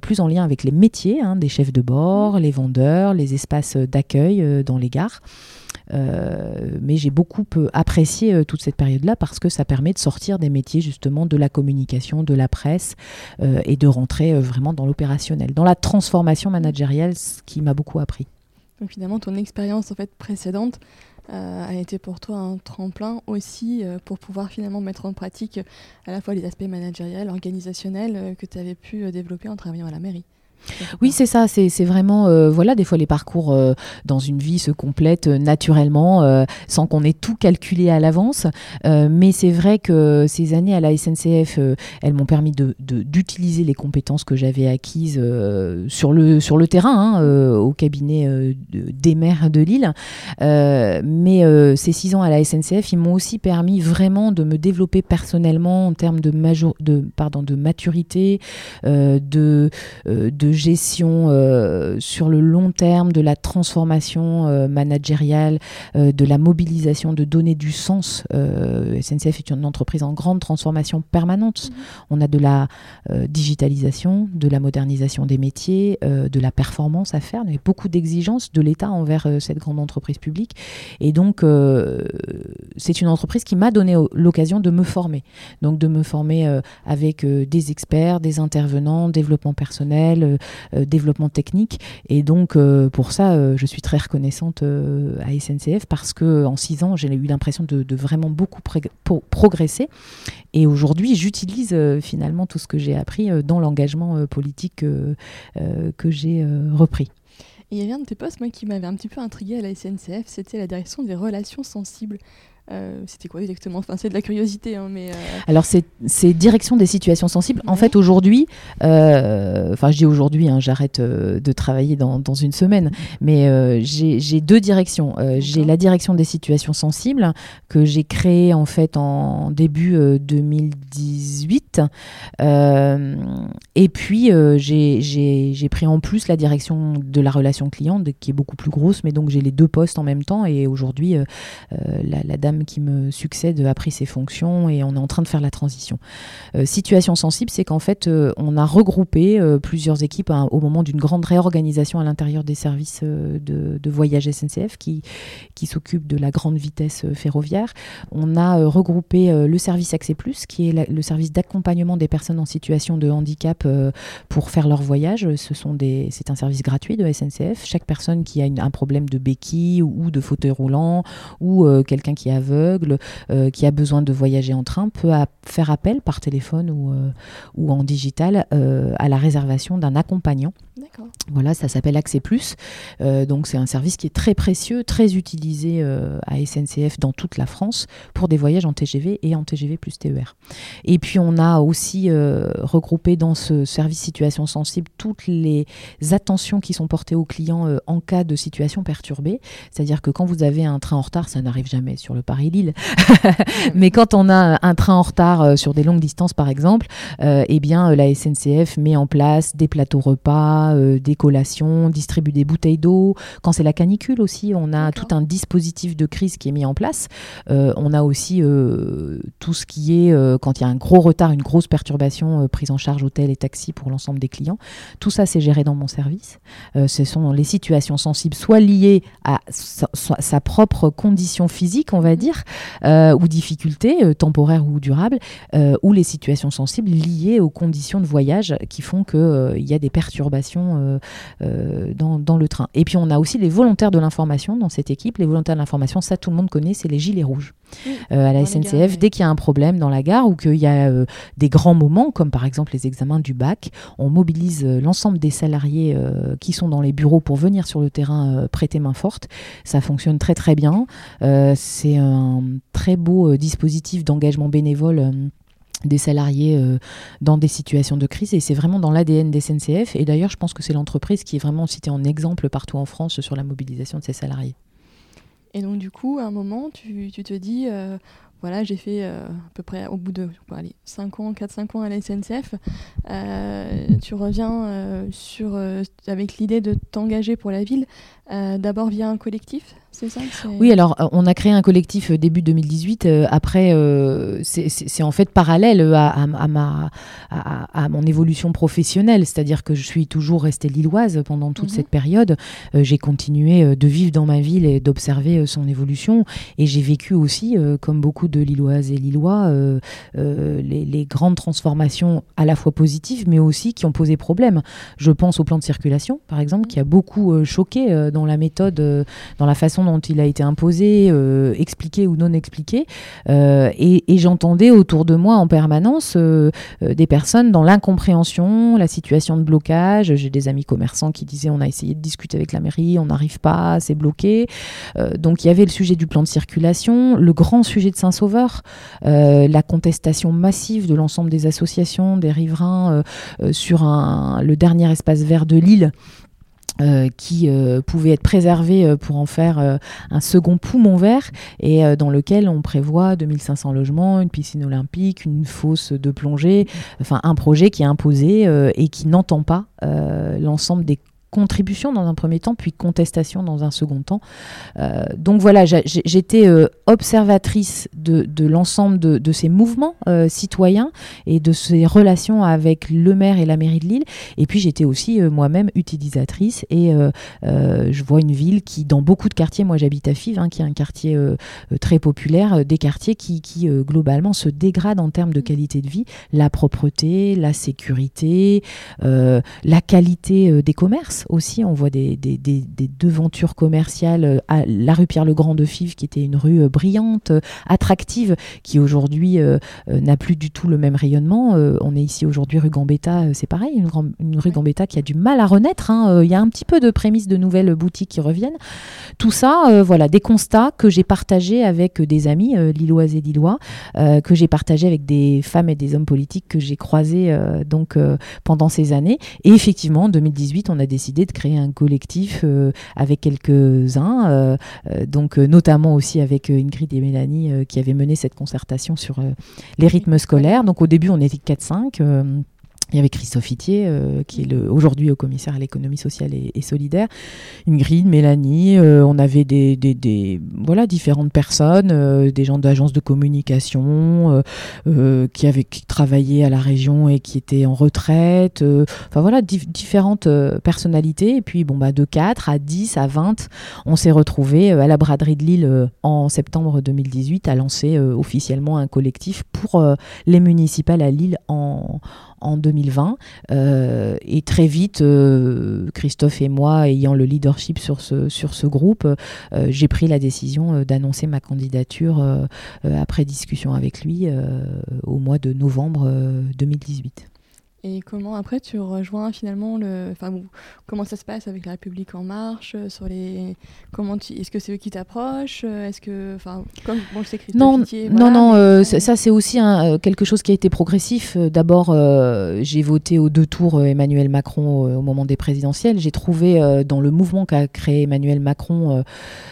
B: plus en lien avec les métiers hein, des chefs de bord, les vendeurs, les espaces d'accueil euh, dans les gares. Euh, mais j'ai beaucoup euh, apprécié toute cette période-là parce que ça permet de sortir des métiers justement de la communication, de la presse et de rentrer vraiment dans l'opérationnel, dans la transformation managériale, ce qui m'a beaucoup appris.
A: Donc finalement, ton expérience en fait précédente a été pour toi un tremplin aussi pour pouvoir finalement mettre en pratique à la fois les aspects managériels, organisationnels que tu avais pu développer en travaillant à la mairie.
B: Oui, c'est ça. C'est vraiment, euh, voilà, des fois les parcours euh, dans une vie se complètent euh, naturellement, sans qu'on ait tout calculé à l'avance. mais c'est vrai que ces années à la SNCF, elles m'ont permis d'utiliser de, les compétences que j'avais acquises sur, le, terrain, hein, au cabinet des maires de Lille. mais ces six ans à la SNCF, ils m'ont aussi permis vraiment de me développer personnellement en termes de, major, de maturité, de, de gestion sur le long terme de la transformation managériale, de la mobilisation, de donner du sens. SNCF est une entreprise en grande transformation permanente. Mhm. On a de la digitalisation, de la modernisation des métiers, de la performance à faire. Il y a beaucoup d'exigences de l'État envers cette grande entreprise publique. Et donc, c'est une entreprise qui m'a donné l'occasion de me former. Donc, de me former avec des experts, des intervenants, développement personnel, développement technique. Et donc, pour ça, je suis très reconnaissante à SNCF parce que en six ans, j'ai eu l'impression de, vraiment beaucoup progresser. Et aujourd'hui, j'utilise finalement tout ce que j'ai appris dans l'engagement politique que j'ai repris.
A: il y avait un de tes postes, moi, qui m'avait un petit peu intrigué à la SNCF, c'était la direction des relations sensibles. Euh, c'était quoi exactement? Enfin, c'est de la curiosité, hein, mais. Euh,
B: Alors, c'est direction des situations sensibles. En fait, aujourd'hui, euh, enfin, je dis aujourd'hui, hein, j'arrête de travailler dans, dans, une semaine, mais j'ai deux directions. j'ai la direction des situations sensibles que j'ai créée en fait en début 2018, et puis j'ai pris en plus la direction de la relation client, qui est beaucoup plus grosse, mais donc j'ai les deux postes en même temps, et aujourd'hui, la, la dame qui me succède a pris ses fonctions et on est en train de faire la transition. Euh, situation sensible, c'est qu'en fait, euh, on a regroupé euh, plusieurs équipes hein, au moment d'une grande réorganisation à l'intérieur des services de, voyage SNCF qui, qui s'occupent de la grande vitesse ferroviaire. On a regroupé le service Accès Plus, qui est le service d'accompagnement des personnes en situation de handicap pour faire leur voyage. Ce sont des, c'est un service gratuit de SNCF. Chaque personne qui a un problème de béquille ou, de fauteuil roulant ou quelqu'un qui a aveugle, euh, qui a besoin de voyager en train, peut faire appel par téléphone ou, euh, ou en digital euh, à la réservation d'un accompagnant. Voilà, ça s'appelle Accès Plus. donc c'est un service qui est très précieux, très utilisé à SNCF dans toute la France pour des voyages en TGV et en TGV plus TER. Et puis on a aussi regroupé dans ce service situation sensible toutes les attentions qui sont portées aux clients en cas de situation perturbée. C'est-à-dire que quand vous avez un train en retard, ça n'arrive jamais sur le Paris-Lille. [LAUGHS] Mais quand on a un train en retard euh, sur des longues distances, par exemple, euh, eh bien, euh, la SNCF met en place des plateaux repas, des collations, distribue des bouteilles d'eau. Quand c'est la canicule aussi, on a tout un dispositif de crise qui est mis en place. on a aussi tout ce qui est, quand il y a un gros retard, une grosse perturbation, prise en charge hôtel et taxi pour l'ensemble des clients. Tout ça, c'est géré dans mon service. ce sont les situations sensibles, soit liées à sa, sa propre condition physique, on va dire, euh, ou difficultés euh, temporaires ou durables, euh, ou les situations sensibles liées aux conditions de voyage qui font qu'il y a des perturbations dans, le train. Et puis on a aussi les volontaires de l'information dans cette équipe. Les volontaires de l'information, ça tout le monde connaît, c'est les gilets rouges. à la SNCF, dès qu'il y a un problème dans la gare ou qu'il y a des grands moments, comme par exemple les examens du bac, on mobilise l'ensemble des salariés qui sont dans les bureaux pour venir sur le terrain prêter main forte. Ça fonctionne très très bien. c'est un très beau euh, dispositif d'engagement bénévole euh, des salariés euh, dans des situations de crise. Et c'est vraiment dans l'ADN des SNCF et d'ailleurs je pense que c'est l'entreprise qui est vraiment citée en exemple partout en France sur la mobilisation de ses salariés.
A: Et donc du coup à un moment tu, te dis voilà j'ai fait à peu près au bout de 5 ans, 4-5 ans à la SNCF tu reviens sur, avec l'idée de t'engager pour la ville d'abord via un collectif
B: oui, alors euh, on a créé un collectif euh, début 2018. Euh, après, c'est en fait parallèle à, ma, à, mon évolution professionnelle, c'est-à-dire que je suis toujours restée lilloise pendant toute mhm. cette période. j'ai continué de vivre dans ma ville et d'observer son évolution. Et j'ai vécu aussi, comme beaucoup de Lilloises et Lillois, les, les, grandes transformations à la fois positives, mais aussi qui ont posé problème. Je pense au plan de circulation, par exemple, mhm. qui a beaucoup choqué dans la méthode, dans la façon dont il a été imposé, euh, expliqué ou non expliqué. Euh, et, j'entendais autour de moi en permanence euh, des personnes dans l'incompréhension, la situation de blocage. J'ai des amis commerçants qui disaient on a essayé de discuter avec la mairie, on n'arrive pas, c'est bloqué. donc il y avait le sujet du plan de circulation, le grand sujet de Saint-Sauveur, la contestation massive de l'ensemble des associations, des riverains sur le dernier espace vert de l'île euh, qui euh, pouvait être préservé euh, pour en faire un second poumon vert et dans lequel on prévoit 2500 logements, une piscine olympique, une fosse de plongée, enfin un projet qui est imposé et qui n'entend pas l'ensemble des contribution dans un premier temps, puis contestation dans un second temps. Euh, donc voilà, j'étais euh, observatrice de, l'ensemble de, ces mouvements euh, citoyens et de ces relations avec le maire et la mairie de Lille. Et puis j'étais aussi moi-même utilisatrice et je vois une ville qui, dans beaucoup de quartiers, moi j'habite à Fives, hein, qui est un quartier très populaire, des quartiers qui, qui globalement se dégradent en termes de qualité de vie, la propreté, la sécurité, la qualité des commerces aussi. On voit des, des, devantures commerciales euh, à la rue Pierre-le-Grand de Fives, qui était une rue euh, brillante, euh, attractive, qui aujourd'hui n'a plus du tout le même rayonnement. on est ici aujourd'hui rue Gambetta, c'est pareil, une, rue Gambetta qui a du mal à renaître. Hein. Il y a un petit peu de prémices de nouvelles boutiques qui reviennent. Tout ça, voilà, des constats que j'ai partagés avec des amis lilloises et lillois, que j'ai partagés avec des femmes et des hommes politiques que j'ai croisés donc pendant ces années. Et effectivement, en 2018, on a décidé de créer un collectif euh, avec quelques-uns, euh, euh, donc notamment aussi avec Ingrid et Mélanie qui avaient mené cette concertation sur les rythmes scolaires. Donc au début, on était 4-5. Il y avait Christophe Itier, euh, qui est aujourd'hui au commissaire à l'économie sociale et, solidaire, Ingrid, Mélanie, euh, on avait des, voilà, différentes personnes, euh, des gens d'agences de communication qui avaient travaillé à la région et qui étaient en retraite, enfin voilà, différentes personnalités. Et puis bon, bah, de 4 à 10 à 20, on s'est retrouvés à la braderie de Lille en septembre 2018 à lancer officiellement un collectif pour les municipales à Lille en en 2020. Euh, et très vite, euh, Christophe et moi, ayant le leadership sur ce, sur ce groupe, euh, j'ai pris la décision d'annoncer ma candidature après discussion avec lui au mois de novembre 2018.
A: Et comment après tu rejoins finalement le, enfin comment ça se passe avec la République en marche euh, sur les, comment tu, est-ce que c'est eux qui t'approchent, euh, est-ce que, enfin comme bon je sais
B: non non non euh, ça c'est aussi quelque chose qui a été progressif. D'abord j'ai voté aux deux tours Emmanuel Macron au moment des présidentielles. J'ai trouvé dans le mouvement qu'a créé Emmanuel Macron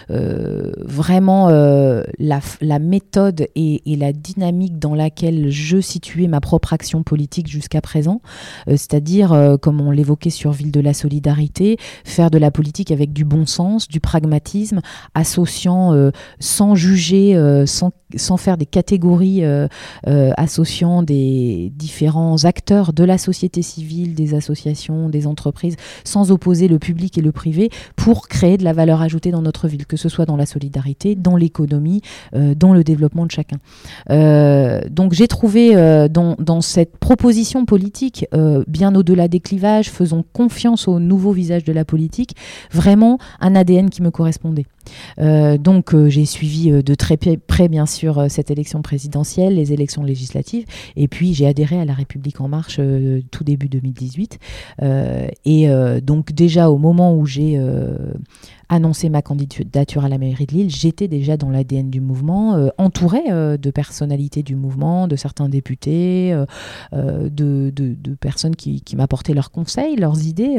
B: vraiment la, la, méthode et, et la dynamique dans laquelle je situais ma propre action politique jusqu'à présent. Euh, c'est-à-dire, euh, comme on l'évoquait sur Ville de la Solidarité, faire de la politique avec du bon sens, du pragmatisme, associant euh, sans juger, sans, faire des catégories, associant des différents acteurs de la société civile, des associations, des entreprises, sans opposer le public et le privé, pour créer de la valeur ajoutée dans notre ville, que ce soit dans la solidarité, dans l'économie, dans le développement de chacun. donc j'ai trouvé dans cette proposition politique euh, bien au-delà des clivages, faisons confiance au nouveau visage de la politique, vraiment un ADN qui me correspondait. Euh, donc euh, j'ai suivi de très près bien sûr cette élection présidentielle, les élections législatives, et puis j'ai adhéré à la République en marche tout début 2018. et donc déjà au moment où j'ai annoncé ma candidature à la mairie de Lille, j'étais déjà dans l'ADN du mouvement, euh, entourée euh, de personnalités du mouvement, de certains députés, euh, de, personnes qui, m'apportaient leurs conseils, leurs idées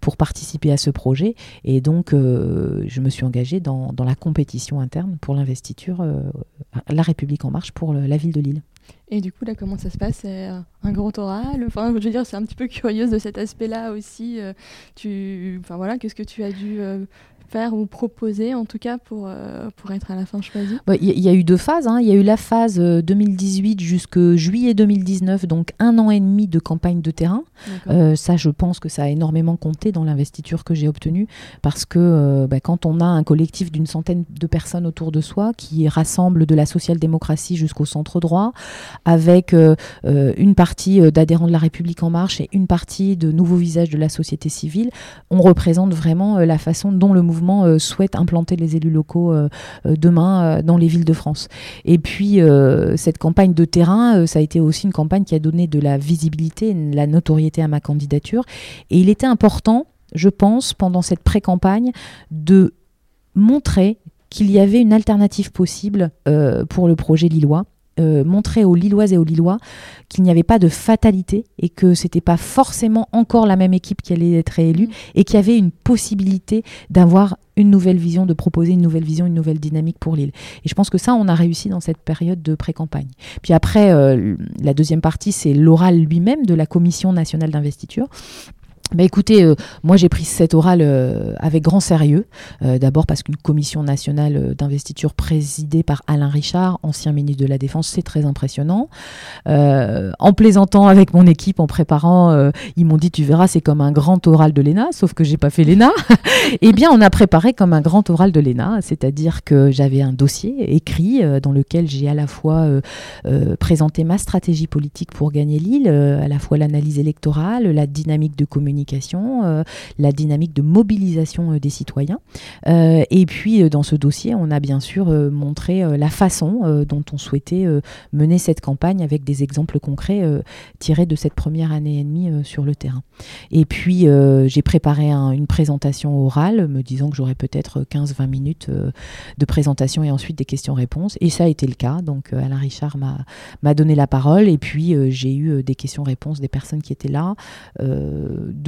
B: pour participer à ce projet. Et donc, je me suis engagée dans, la compétition interne pour l'investiture La République en marche pour la ville de Lille.
A: Et du coup, là, comment ça se passe? C'est un grand oral? Enfin, je veux dire, c'est un petit peu [LAUGHS] curieuse de cet aspect-là aussi. tu, enfin voilà, qu'est-ce que tu as dû faire ou proposer en tout cas pour, euh, pour être à la fin choisi
B: Il y, a eu deux phases. Hein. Il y a eu la phase 2018 jusqu'à juillet 2019, donc un an et demi de campagne de terrain. Euh, ça, je pense que ça a énormément compté dans l'investiture que j'ai obtenue parce que euh, bah, quand on a un collectif d'une centaine de personnes autour de soi qui rassemble de la social-démocratie jusqu'au centre droit, avec une partie d'adhérents de la République en marche et une partie de nouveaux visages de la société civile, on représente vraiment la façon dont le mouvement euh, souhaite implanter les élus locaux euh, euh, demain dans les villes de France. Et puis, cette campagne de terrain, ça a été aussi une campagne qui a donné de la visibilité, de la notoriété à ma candidature. Et il était important, je pense, pendant cette pré-campagne, de montrer qu'il y avait une alternative possible pour le projet lillois montrer aux Lilloises et aux Lillois qu'il n'y avait pas de fatalité et que c'était pas forcément encore la même équipe qui allait être réélue mmh. et qu'il y avait une possibilité d'avoir une nouvelle vision, de proposer une nouvelle vision, une nouvelle dynamique pour l'île. Et je pense que ça, on a réussi dans cette période de pré-campagne. Puis après, euh, la deuxième partie, c'est l'oral lui-même de la Commission nationale d'investiture. Bah écoutez, euh, moi j'ai pris cet oral euh, avec grand sérieux. Euh, d'abord parce qu'une commission nationale d'investiture présidée par Alain Richard, ancien ministre de la Défense, c'est très impressionnant. en plaisantant avec mon équipe, en préparant, ils m'ont dit tu verras c'est comme un grand oral de l'ENA, sauf que j'ai pas fait l'ENA. [LAUGHS] eh bien on a préparé comme un grand oral de l'ENA, c'est-à-dire que j'avais un dossier écrit dans lequel j'ai à la fois présenté ma stratégie politique pour gagner l'île, à la fois l'analyse électorale, la dynamique de communication euh, la dynamique de mobilisation euh, des citoyens. Euh, et puis dans ce dossier, on a bien sûr montré la façon dont on souhaitait mener cette campagne avec des exemples concrets tirés de cette première année et demie sur le terrain. Et puis j'ai préparé une présentation orale me disant que j'aurais peut-être 15-20 minutes de présentation et ensuite des questions-réponses. Et ça a été le cas. Donc Alain Richard m'a donné la parole et puis j'ai eu des questions-réponses des personnes qui étaient là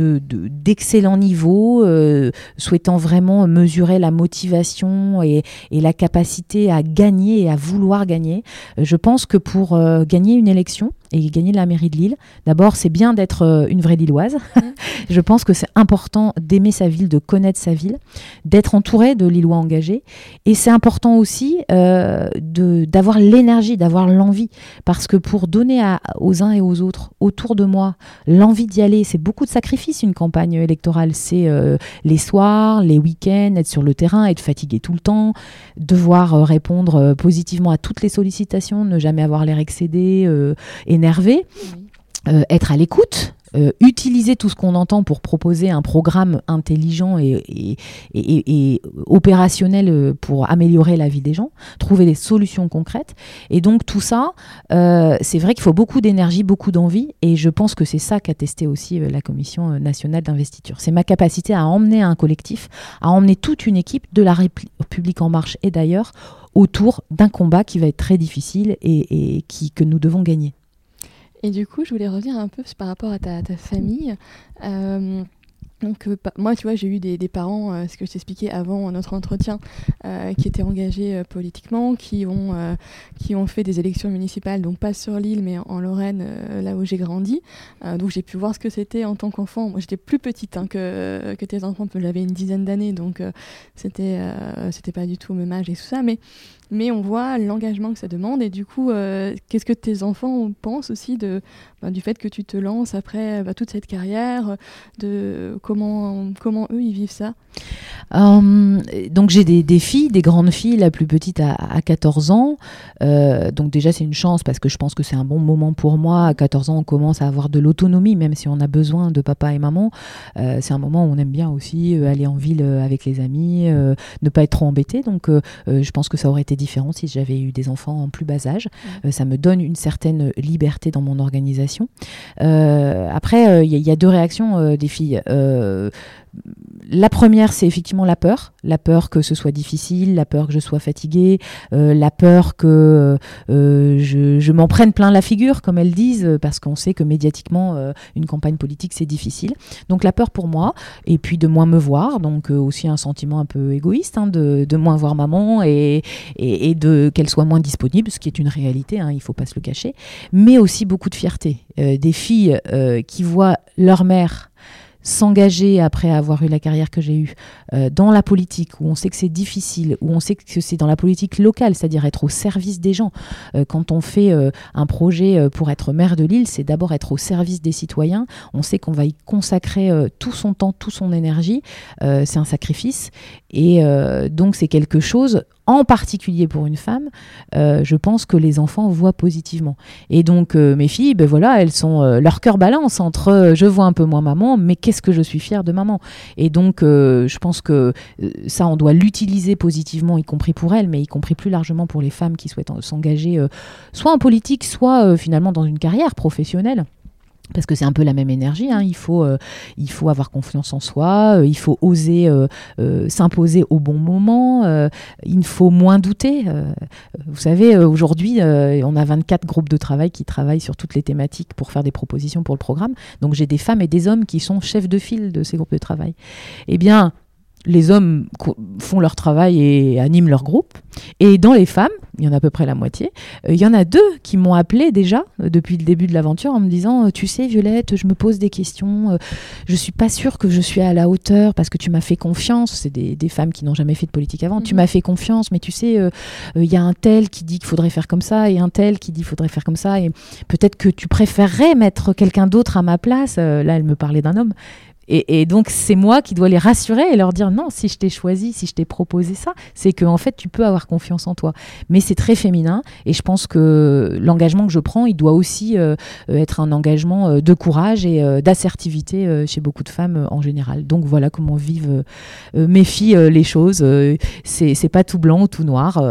B: d'excellents niveaux, euh, souhaitant vraiment mesurer la motivation et, la capacité à gagner et à vouloir gagner. Euh, je pense que pour euh, gagner une élection, et gagner la mairie de Lille. D'abord, c'est bien d'être euh, une vraie Lilloise. Mmh. [LAUGHS] je pense que c'est important d'aimer sa ville, de connaître sa ville, d'être entouré de Lillois engagés. Et c'est important aussi euh, d'avoir l'énergie, d'avoir l'envie. Parce que pour donner aux uns et aux autres autour de moi l'envie d'y aller, c'est beaucoup de sacrifices une campagne électorale. C'est euh, les soirs, les week-ends, être sur le terrain, être fatigué tout le temps, devoir répondre positivement à toutes les sollicitations, ne jamais avoir l'air excédé et énervé, euh, être à l'écoute, euh, utiliser tout ce qu'on entend pour proposer un programme intelligent et, et, opérationnel euh, pour améliorer la vie des gens, trouver des solutions concrètes. Et donc tout ça, c'est vrai qu'il faut beaucoup d'énergie, beaucoup d'envie, et je pense que c'est ça qu'a testé aussi la Commission nationale d'investiture. C'est ma capacité à emmener un collectif, à emmener toute une équipe de la République en marche et d'ailleurs autour d'un combat qui va être très difficile et, qui, que nous devons gagner.
A: Et du coup, je voulais revenir un peu par rapport à ta, famille. Euh, donc euh, moi, tu vois, j'ai eu des, parents, euh, ce que je t'expliquais avant notre entretien, qui étaient engagés politiquement, qui ont, qui ont fait des élections municipales, donc pas sur l'île, mais en, Lorraine, là où j'ai grandi. donc j'ai pu voir ce que c'était en tant qu'enfant. Moi, j'étais plus petite hein, que, que tes enfants, j'avais une dizaine d'années, donc c'était c'était pas du tout au même âge et tout ça. Mais mais on voit l'engagement que ça demande. Et du coup, euh, qu'est-ce que tes enfants pensent aussi de, bah, du fait que tu te lances après bah, toute cette carrière, de comment, comment eux ils vivent ça?
B: Euh, Donc j'ai des, filles, des grandes filles, la plus petite à, 14 ans. Euh, donc déjà c'est une chance parce que je pense que c'est un bon moment pour moi. À 14 ans on commence à avoir de l'autonomie, même si on a besoin de papa et maman. c'est un moment où on aime bien aussi aller en ville avec les amis, ne pas être trop embêté. Donc je pense que ça aurait été différent si j'avais eu des enfants en plus bas âge. Euh, ça me donne une certaine liberté dans mon organisation. Euh, après, il euh, y, a deux réactions des filles la première, c'est effectivement la peur. La peur que ce soit difficile, la peur que je sois fatiguée, euh, la peur que euh, je, m'en prenne plein la figure, comme elles disent, parce qu'on sait que médiatiquement, euh, une campagne politique, c'est difficile. Donc la peur pour moi, et puis de moins me voir, donc aussi un sentiment un peu égoïste, hein, de, moins voir maman et, et, de qu'elle soit moins disponible, ce qui est une réalité, hein, il ne faut pas se le cacher, mais aussi beaucoup de fierté. des filles qui voient leur mère s'engager après avoir eu la carrière que j'ai eue euh, dans la politique, où on sait que c'est difficile, où on sait que c'est dans la politique locale, c'est-à-dire être au service des gens. Euh, quand on fait euh, un projet pour être maire de l'île, c'est d'abord être au service des citoyens. On sait qu'on va y consacrer tout son temps, toute son énergie. c'est un sacrifice. Et donc c'est quelque chose en particulier pour une femme, euh, je pense que les enfants voient positivement. Et donc euh, mes filles, ben voilà, elles sont euh, leur cœur balance entre je vois un peu moins maman, mais qu'est-ce que je suis fière de maman? Et donc je pense que ça, on doit l'utiliser positivement, y compris pour elles, mais y compris plus largement pour les femmes qui souhaitent s'engager, soit en politique, soit finalement dans une carrière professionnelle. Parce que c'est un peu la même énergie. Hein. Il, faut, euh, il faut avoir confiance en soi, euh, il faut oser euh, s'imposer au bon moment, il faut moins douter. vous savez, aujourd'hui, on a 24 groupes de travail qui travaillent sur toutes les thématiques pour faire des propositions pour le programme. Donc j'ai des femmes et des hommes qui sont chefs de file de ces groupes de travail. Eh bien, les hommes font leur travail et animent leur groupe. Et dans les femmes, il y en a à peu près la moitié, euh, il y en a deux qui m'ont appelé déjà euh, depuis le début de l'aventure en me disant euh, Tu sais, Violette, je me pose des questions, je suis pas sûre que je suis à la hauteur parce que tu m'as fait confiance. C'est des, femmes qui n'ont jamais fait de politique avant. Tu mhm. m'as fait confiance, mais tu sais, il y a un tel qui dit qu'il faudrait faire comme ça et un tel qui dit qu'il faudrait faire comme ça. Et peut-être que tu préférerais mettre quelqu'un d'autre à ma place. là, elle me parlait d'un homme. Et, donc, c'est moi qui dois les rassurer et leur dire non, si je t'ai choisi, si je t'ai proposé ça, c'est que en fait, tu peux avoir confiance en toi. Mais c'est très féminin et je pense que l'engagement que je prends, il doit aussi euh, être un engagement euh, de courage et euh, d'assertivité chez beaucoup de femmes en général. Donc, voilà comment vivent mes filles les choses. c'est pas tout blanc ou tout noir.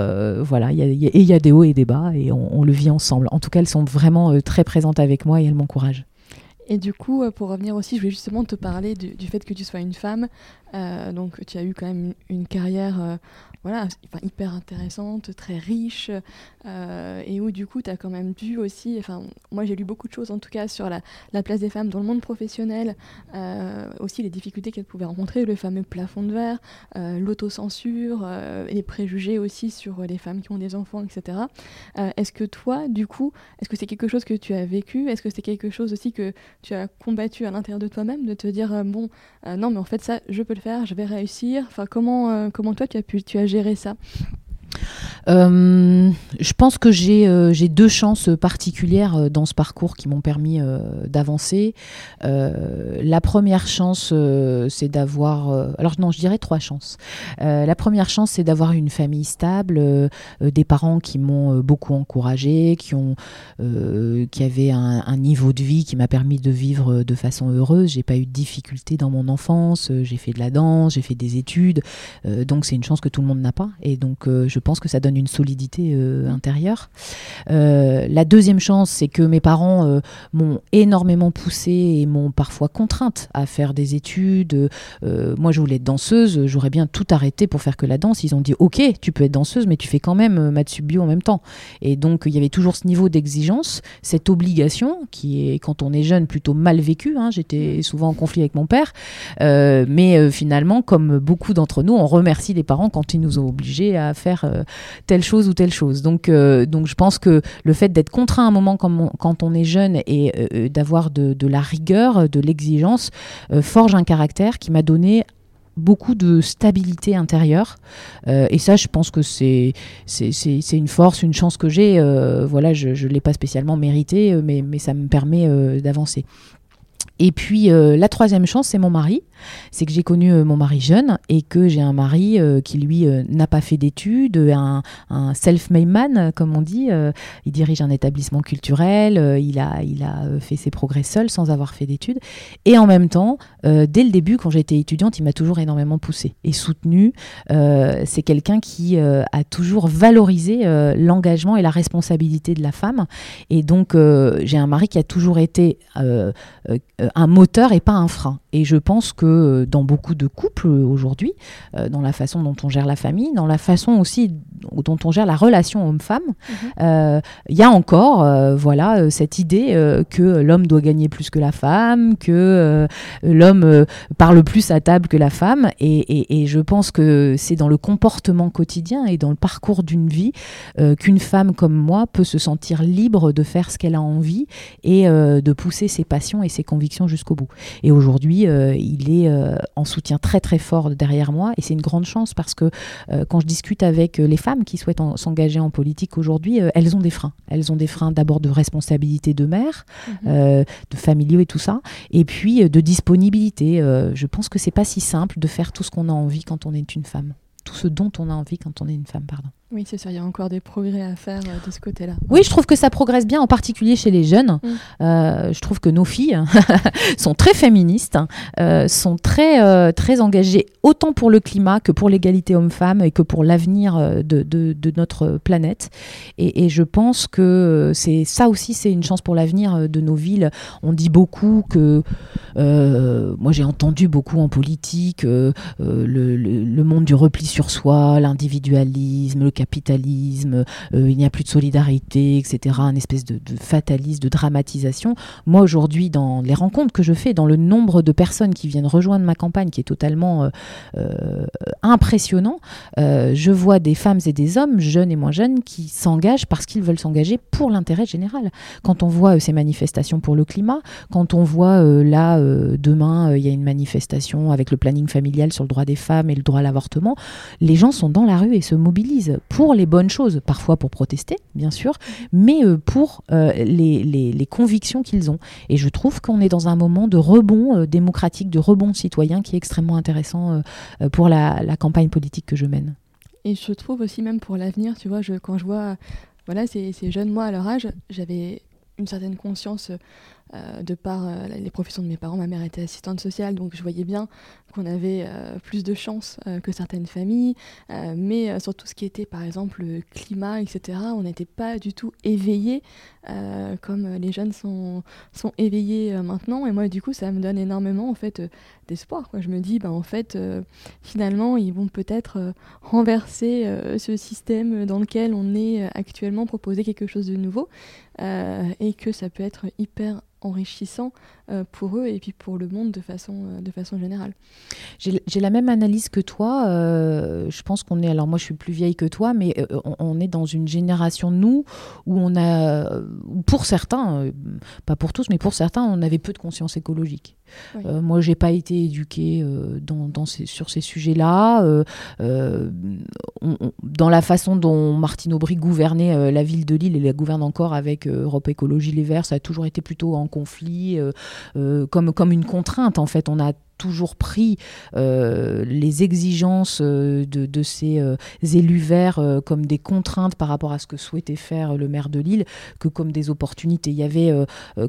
B: voilà, et il y a des hauts et des bas et on, le vit ensemble. En tout cas, elles sont vraiment très présentes avec moi et elles m'encouragent.
A: Et du coup, euh, pour revenir aussi, je voulais justement te parler du, fait que tu sois une femme. Euh, donc, tu as eu quand même une, carrière euh, voilà, hyper intéressante, très riche, euh, et où du coup, tu as quand même dû aussi, enfin, moi j'ai lu beaucoup de choses en tout cas sur la, la place des femmes dans le monde professionnel, euh, aussi les difficultés qu'elles pouvaient rencontrer, le fameux plafond de verre, l'autocensure, les préjugés aussi sur les femmes qui ont des enfants, etc. est-ce que toi, du coup, est-ce que c'est quelque chose que tu as vécu? Est-ce que c'est quelque chose aussi que tu as combattu à l'intérieur de toi-même, de te dire, bon, non, mais en fait, ça, je peux faire, je vais réussir. Enfin, comment, comment toi, tu as pu, tu as gérer ça?
B: Euh, je pense que j'ai euh, deux chances particulières euh, dans ce parcours qui m'ont permis d'avancer. la première chance, c'est d'avoir... alors non, je dirais trois chances. la première chance, c'est d'avoir une famille stable, des parents qui m'ont beaucoup encouragé, qui, ont, qui avaient un, un, niveau de vie qui m'a permis de vivre de façon heureuse. J'ai pas eu de difficultés dans mon enfance, j'ai fait de la danse, j'ai fait des études. donc c'est une chance que tout le monde n'a pas. Et donc je pense que ça donne une solidité euh, intérieure. Euh, la deuxième chance, c'est que mes parents euh, m'ont énormément poussé et m'ont parfois contrainte à faire des études. moi, je voulais être danseuse, j'aurais bien tout arrêté pour faire que la danse. Ils ont dit, ok, tu peux être danseuse, mais tu fais quand même maths sub bio en même temps. Et donc, il y avait toujours ce niveau d'exigence, cette obligation qui est, quand on est jeune, plutôt mal vécue. Hein. J'étais souvent en conflit avec mon père, mais finalement, comme beaucoup d'entre nous, on remercie les parents quand ils nous ont obligés à faire telle chose ou telle chose. Donc, euh, donc je pense que le fait d'être contraint à un moment quand on est jeune et euh, euh, d'avoir de, la rigueur, de l'exigence, forge un caractère qui m'a donné beaucoup de stabilité intérieure. et ça, je pense que c'est c'est une force, une chance que j'ai. voilà, je ne l'ai pas spécialement mérité, mais, mais ça me permet d'avancer. Et puis la troisième chance, c'est mon mari c'est que j'ai connu euh, mon mari jeune et que j'ai un mari euh, qui, lui, euh, n'a pas fait d'études, un, self-made man, comme on dit. il dirige un établissement culturel, il, a, il a fait ses progrès seul sans avoir fait d'études. Et en même temps, dès le début, quand j'étais étudiante, il m'a toujours énormément poussée et soutenue. c'est quelqu'un qui a toujours valorisé l'engagement et la responsabilité de la femme. Et donc, j'ai un mari qui a toujours été un moteur et pas un frein. Et je pense que euh, dans beaucoup de couples aujourd'hui, euh, dans la façon dont on gère la famille, dans la façon aussi dont on gère la relation homme-femme, mhm. euh, il y a encore voilà, cette idée que l'homme doit gagner plus que la femme, que l'homme parle plus à table que la femme. Et, et je pense que c'est dans le comportement quotidien et dans le parcours d'une vie qu'une femme comme moi peut se sentir libre de faire ce qu'elle a envie et de pousser ses passions et ses convictions jusqu'au bout. Et aujourd'hui, il est euh, en soutien très très fort derrière moi et c'est une grande chance parce que euh, quand je discute avec euh, les femmes qui souhaitent s'engager en politique aujourd'hui, elles ont des freins. Elles ont des freins d'abord de responsabilité de mère, mhm. de familiaux et tout ça, et puis de disponibilité. je pense que c'est pas si simple de faire tout ce qu'on a envie quand on est une femme. tout ce dont on a envie quand on est une femme. Pardon.
A: Oui, c'est sûr, il y a encore des progrès à faire euh, de ce côté-là.
B: Oui, je trouve que ça progresse bien, en particulier chez les jeunes. Mm. Euh, je trouve que nos filles [LAUGHS] sont très féministes, euh, sont très, très engagées autant pour le climat que pour l'égalité homme-femme et que pour l'avenir de, de, notre planète. Et, et je pense que c'est ça aussi, c'est une chance pour l'avenir de nos villes. On dit beaucoup que, moi j'ai entendu beaucoup en politique, le, le, le monde du repli sur soi, l'individualisme, le capitalisme, euh, il n'y a plus de solidarité, etc., un espèce de, fatalisme, de dramatisation. Moi, aujourd'hui, dans les rencontres que je fais, dans le nombre de personnes qui viennent rejoindre ma campagne, qui est totalement euh, euh, impressionnant, je vois des femmes et des hommes, jeunes et moins jeunes, qui s'engagent parce qu'ils veulent s'engager pour l'intérêt général. Quand on voit ces manifestations pour le climat, quand on voit là, demain, il y a une manifestation avec le planning familial sur le droit des femmes et le droit à l'avortement, les gens sont dans la rue et se mobilisent pour les bonnes choses, parfois pour protester, bien sûr, mais euh, pour euh, les, les, convictions qu'ils ont. Et je trouve qu'on est dans un moment de rebond euh, démocratique, de rebond citoyen qui est extrêmement intéressant pour la, la, campagne politique que je mène.
A: Et je trouve aussi même pour l'avenir, tu vois, quand je vois voilà, ces, ces jeunes, moi à leur âge, j'avais une certaine conscience euh, de par euh, les professions de mes parents. Ma mère était assistante sociale, donc je voyais bien qu'on avait euh, plus de chance que certaines familles. mais sur tout ce qui était, par exemple, le climat, etc., on n'était pas du tout éveillés comme les jeunes sont, sont éveillés maintenant. Et moi, du coup, ça me donne énormément en fait, d'espoir. Je me dis, bah, en fait, finalement, ils vont peut-être renverser ce système dans lequel on est actuellement, proposer quelque chose de nouveau. et que ça peut être hyper enrichissant pour eux et puis pour le monde de façon, euh, de façon générale.
B: J'ai la même analyse que toi. Euh, je pense qu'on est, alors moi je suis plus vieille que toi, mais on, est dans une génération, nous, où on a, pour certains, pas pour tous, mais pour certains, on avait peu de conscience écologique. moi, j'ai pas été éduquée dans, dans ces, sur ces sujets-là. dans la façon dont Martine Aubry gouvernait la ville de Lille, et la gouverne encore avec Europe Écologie Les Verts, ça a toujours été plutôt en conflit, euh, euh, comme, comme une contrainte. En fait, on a toujours pris euh, les exigences de, ces élus verts comme des contraintes par rapport à ce que souhaitait faire le maire de Lille que comme des opportunités. Il y avait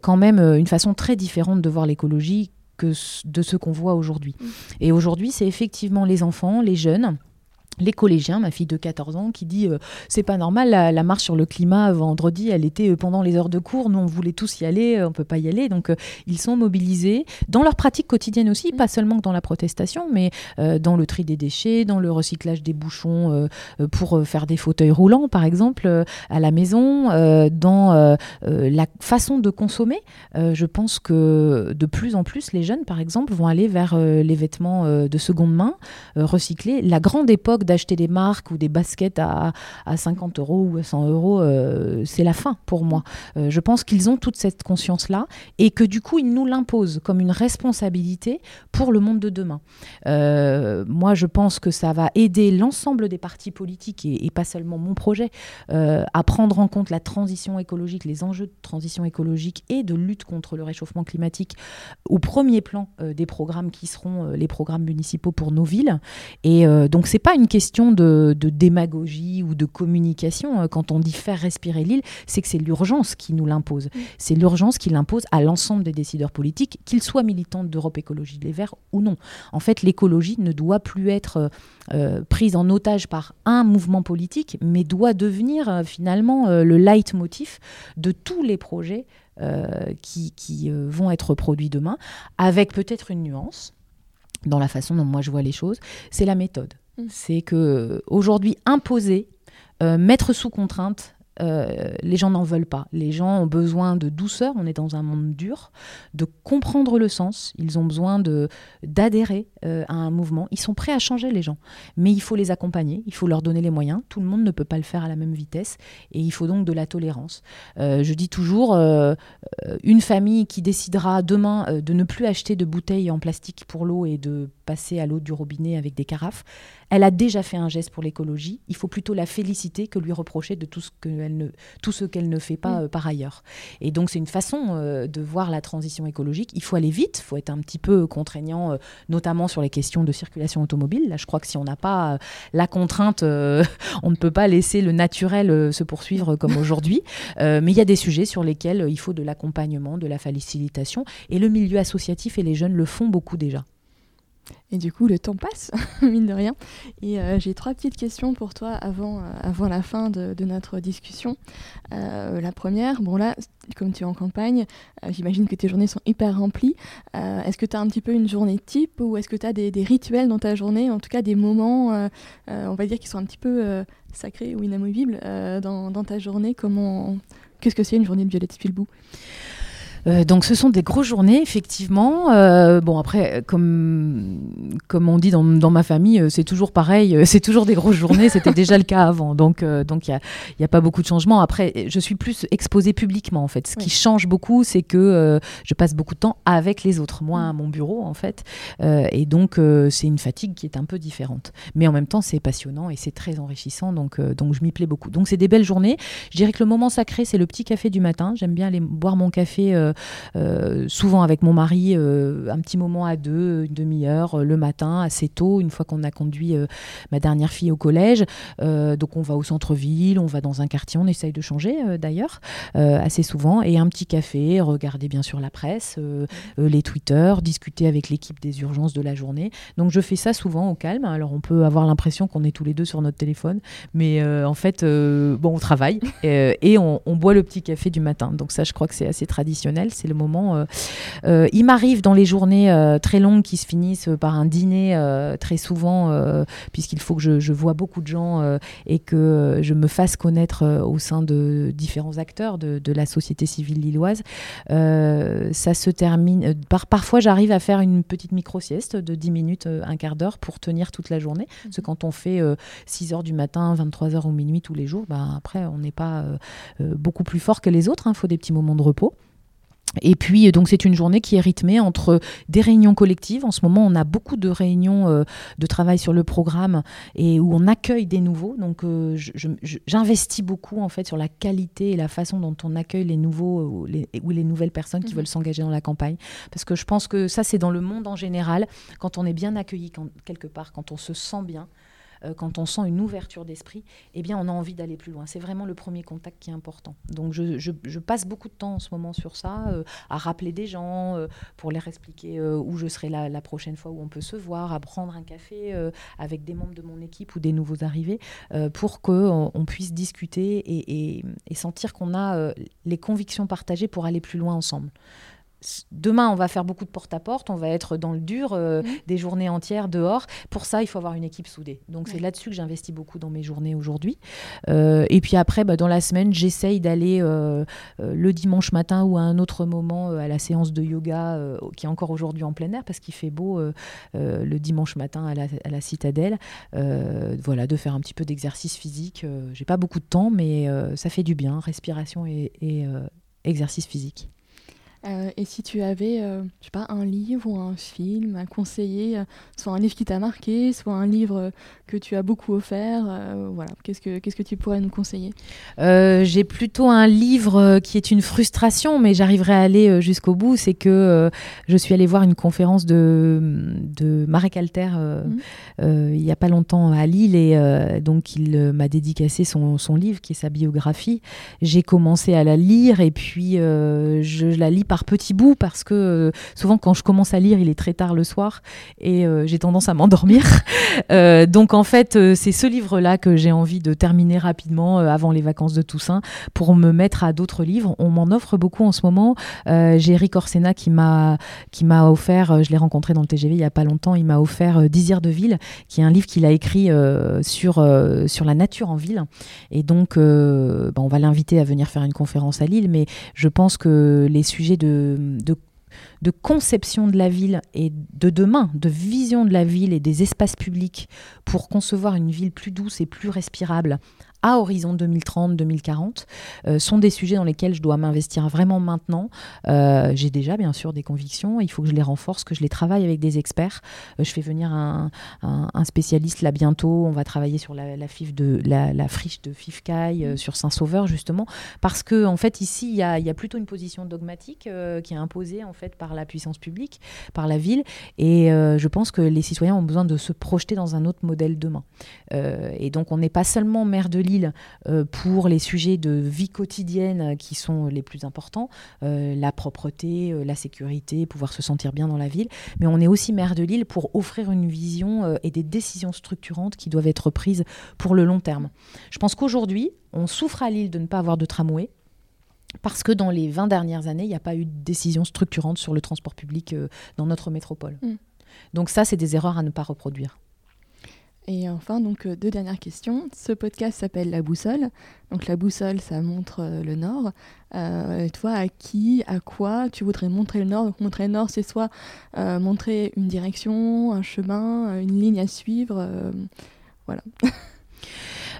B: quand même une façon très différente de voir l'écologie que de ce qu'on voit aujourd'hui. Mmh. Et aujourd'hui, c'est effectivement les enfants, les jeunes les collégiens, ma fille de 14 ans, qui dit euh, c'est pas normal, la, marche sur le climat vendredi, elle était euh, pendant les heures de cours, nous on voulait tous y aller, euh, on peut pas y aller, donc ils sont mobilisés dans leur pratique quotidienne aussi, pas seulement dans la protestation, mais dans le tri des déchets, dans le recyclage des bouchons pour faire des fauteuils roulants par exemple à la maison, dans la façon de consommer. je pense que de plus en plus les jeunes par exemple vont aller vers les vêtements de seconde main recyclés. La grande époque d'acheter des marques ou des baskets à, à 50 euros ou à 100 euros, euh, c'est la fin pour moi. Euh, je pense qu'ils ont toute cette conscience-là et que du coup, ils nous l'imposent comme une responsabilité pour le monde de demain. Euh, moi, je pense que ça va aider l'ensemble des partis politiques et, pas seulement mon projet à prendre en compte la transition écologique, les enjeux de transition écologique et de lutte contre le réchauffement climatique au premier plan des programmes qui seront les programmes municipaux pour nos villes. Et donc, c'est pas une question question de, démagogie ou de communication. Euh, quand on dit faire respirer l'île, c'est que c'est l'urgence qui nous l'impose. C'est l'urgence qui l'impose à l'ensemble des décideurs politiques, qu'ils soient militants d'Europe Écologie Les Verts ou non. En fait, l'écologie ne doit plus être euh, euh, prise en otage par un mouvement politique, mais doit devenir finalement le leitmotiv de tous les projets qui, qui vont être produits demain, avec peut-être une nuance dans la façon dont moi je vois les choses, c'est la méthode. Mm. C'est que aujourd'hui imposer, euh, mettre sous contrainte, euh, les gens n'en veulent pas. Les gens ont besoin de douceur, on est dans un monde dur, de comprendre le sens, ils ont besoin de d'adhérer euh, à un mouvement. Ils sont prêts à changer les gens, mais il faut les accompagner, il faut leur donner les moyens. Tout le monde ne peut pas le faire à la même vitesse et il faut donc de la tolérance. Euh, je dis toujours, une famille qui décidera demain de ne plus acheter de bouteilles en plastique pour l'eau et de passer à l'eau du robinet avec des carafes, elle a déjà fait un geste pour l'écologie. Il faut plutôt la féliciter que lui reprocher de tout ce qu'elle elle ne, tout ce qu'elle ne fait pas par ailleurs. Et donc c'est une façon de voir la transition écologique. Il faut aller vite, il faut être un petit peu contraignant, notamment sur les questions de circulation automobile. Là, je crois que si on n'a pas la contrainte, [LAUGHS] on ne peut pas laisser le naturel se poursuivre comme [LAUGHS] aujourd'hui. mais il y a des sujets sur lesquels il faut de l'accompagnement, de la facilitation, et le milieu associatif et les jeunes le font beaucoup déjà.
A: Et du coup, le temps passe, [LAUGHS] mine de rien. Et euh, j'ai trois petites questions pour toi avant, euh, avant la fin de, notre discussion. Euh, la première, bon là, comme tu es en campagne, j'imagine que tes journées sont hyper remplies. est-ce que tu as un petit peu une journée type ou est-ce que tu as des, rituels dans ta journée, en tout cas des moments, on va dire, qui sont un petit peu sacrés ou inamovibles dans, dans, ta journée? Comment, Qu'est-ce que c'est une journée de Violette Spilbou
B: euh, donc ce sont des grosses journées, effectivement. Euh, bon, après, comme, comme on dit dans, dans ma famille, euh, c'est toujours pareil, [LAUGHS] c'est toujours des grosses journées, c'était déjà le cas avant. Donc il donc n'y a, y a pas beaucoup de changements. Après, je suis plus exposée publiquement, en fait. Ce qui change beaucoup, c'est que je passe beaucoup de temps avec les autres, moi à mon bureau, en fait. et donc, c'est une fatigue qui est un peu différente. Mais en même temps, c'est passionnant et c'est très enrichissant, donc, donc je m'y plais beaucoup. Donc c'est des belles journées. Je dirais que le moment sacré, c'est le petit café du matin. J'aime bien aller boire mon café souvent avec mon mari, euh, un petit moment à deux, une demi-heure euh, le matin, assez tôt, une fois qu'on a conduit ma dernière fille au collège. donc on va au centre-ville, on va dans un quartier, on essaye de changer d'ailleurs assez souvent, et un petit café, regarder bien sûr la presse, les Twitter, discuter avec l'équipe des urgences de la journée. Donc je fais ça souvent au calme. Alors on peut avoir l'impression qu'on est tous les deux sur notre téléphone, mais en fait, bon, on travaille [LAUGHS] et, on, boit le petit café du matin. Donc ça, je crois que c'est assez traditionnel. C'est le moment. Euh, euh, il m'arrive dans les journées euh, très longues qui se finissent par un dîner très souvent, puisqu'il faut que je, vois beaucoup de gens et que je me fasse connaître au sein de différents acteurs de, la société civile lilloise. ça se termine. Par, parfois, j'arrive à faire une petite micro-sieste de 10 minutes, un quart d'heure pour tenir toute la journée. Parce que quand on fait 6 heures du matin, 23 heures ou minuit tous les jours, ben, après, on n'est pas beaucoup plus fort que les autres. Il hein. faut des petits moments de repos. Et puis, donc, c'est une journée qui est rythmée entre des réunions collectives. En ce moment, on a beaucoup de réunions euh, de travail sur le programme et où on accueille des nouveaux. Donc, euh, j'investis beaucoup, en fait, sur la qualité et la façon dont on accueille les nouveaux ou les, ou les nouvelles personnes qui mhm. veulent s'engager dans la campagne. Parce que je pense que ça, c'est dans le monde en général. Quand on est bien accueilli quelque part, quand on se sent bien, euh, quand on sent une ouverture d'esprit, eh bien, on a envie d'aller plus loin. C'est vraiment le premier contact qui est important. Donc, je, passe beaucoup de temps en ce moment sur ça, euh, à rappeler des gens, euh, pour leur expliquer où je serai la, la, prochaine fois où on peut se voir, à prendre un café avec des membres de mon équipe ou des nouveaux arrivés, pour qu'on on puisse discuter et sentir qu'on a les convictions partagées pour aller plus loin ensemble demain, on va faire beaucoup de porte-à-porte, on va être dans le dur, euh, mhm. des journées entières dehors. Pour ça, il faut avoir une équipe soudée. Donc, c'est là-dessus que j'investis beaucoup dans mes journées aujourd'hui. Euh, et puis après, bah, dans la semaine, j'essaye d'aller euh, le dimanche matin ou à un autre moment à la séance de yoga qui est encore aujourd'hui en plein air parce qu'il fait beau le dimanche matin à la, citadelle. voilà, de faire un petit peu d'exercice physique. J'ai pas beaucoup de temps, mais ça fait du bien, respiration et exercice physique.
A: Euh, et si tu avais, euh, je sais pas, un livre ou un film à conseiller, euh, soit un livre qui t'a marqué, soit un livre que tu as beaucoup offert, voilà, qu'est-ce que qu'est-ce que tu pourrais nous conseiller?
B: J'ai plutôt un livre qui est une frustration, mais j'arriverai à aller jusqu'au bout. C'est que je suis allée voir une conférence de de Marek Alter mhm. il y a pas longtemps à Lille et donc il m'a dédicacé son, son livre qui est sa biographie. J'ai commencé à la lire et puis je la lis par petits bouts parce que euh, souvent quand je commence à lire, il est très tard le soir et euh, j'ai tendance à m'endormir. [LAUGHS] Euh, donc en fait, c'est ce livre-là que j'ai envie de terminer rapidement avant les vacances de Toussaint pour me mettre à d'autres livres. On m'en offre beaucoup en ce moment. j'ai Eric Orsena qui m'a qui m'a offert, je l'ai rencontré dans le TGV il y a pas longtemps, il m'a offert Désir de ville, qui est un livre qu'il a écrit sur sur la nature en ville. Et donc, bah, on va l'inviter à venir faire une conférence à Lille, mais je pense que les sujets de, conception de la ville et de demain, de vision de la ville et des espaces publics pour concevoir une ville plus douce et plus respirable à horizon 2030-2040 sont des sujets dans lesquels je dois m'investir vraiment maintenant. J'ai déjà bien sûr des convictions, il faut que je les renforce, que je les travaille avec des experts. je fais venir un, spécialiste là bientôt, on va travailler sur la, friche de Fifcaille, sur Saint-Sauveur justement, parce que en fait ici il y a, plutôt une position dogmatique qui est imposée en fait par la puissance publique, par la ville, et je pense que les citoyens ont besoin de se projeter dans un autre modèle demain. Euh, et donc on n'est pas seulement maire de Lille euh, pour les sujets de vie quotidienne qui sont les plus importants, euh, la propreté, la sécurité, pouvoir se sentir bien dans la ville, mais on est aussi maire de Lille pour offrir une vision et des décisions structurantes qui doivent être prises pour le long terme. Je pense qu'aujourd'hui, on souffre à Lille de ne pas avoir de tramway parce que dans les 20 dernières années, il n'y a pas eu de décision structurante sur le transport public dans notre métropole. Mm. Donc ça, c'est des erreurs à ne pas reproduire.
A: Et enfin, donc euh, deux dernières questions. Ce podcast s'appelle La Boussole. Donc la boussole, ça montre euh, le nord. Euh, toi, à qui, à quoi tu voudrais montrer le nord? Donc montrer le nord, c'est soit montrer une direction, un chemin, une ligne à suivre. voilà. [LAUGHS]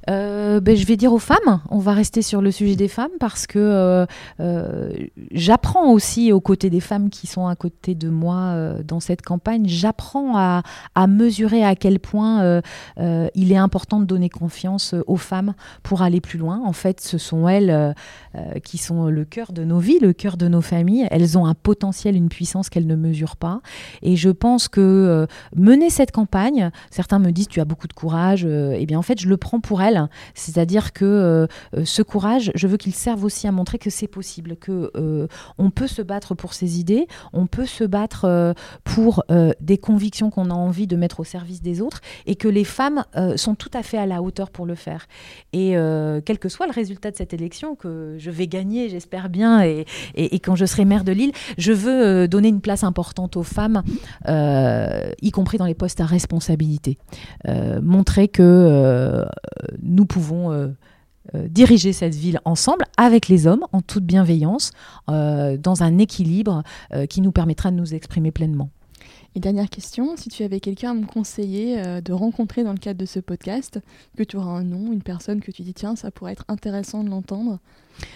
B: Euh, ben, je vais dire aux femmes, on va rester sur le sujet des femmes parce que euh, euh, j'apprends aussi aux côtés des femmes qui sont à côté de moi dans cette campagne, j'apprends à, mesurer à quel point il est important de donner confiance aux femmes pour aller plus loin. En fait, ce sont elles qui sont le cœur de nos vies, le cœur de nos familles. Elles ont un potentiel, une puissance qu'elles ne mesurent pas. Et je pense que mener cette campagne, certains me disent tu as beaucoup de courage, et eh bien en fait je le prends pour elles c'est-à-dire que euh, euh, ce courage, je veux qu'il serve aussi à montrer que c'est possible, que euh, on peut se battre pour ses idées, on peut se battre pour des convictions qu'on a envie de mettre au service des autres, et que les femmes sont tout à fait à la hauteur pour le faire. Et quel que soit le résultat de cette élection, que je vais gagner, j'espère bien, et, et, quand je serai maire de Lille, je veux donner une place importante aux femmes, y compris dans les postes à responsabilité. montrer que nous pouvons euh, euh, diriger cette ville ensemble avec les hommes, en toute bienveillance, euh, dans un équilibre qui nous permettra de nous exprimer pleinement.
A: Et dernière question, si tu avais quelqu'un à me conseiller de rencontrer dans le cadre de ce podcast, que tu auras un nom, une personne que tu dis tiens, ça pourrait être intéressant de l'entendre?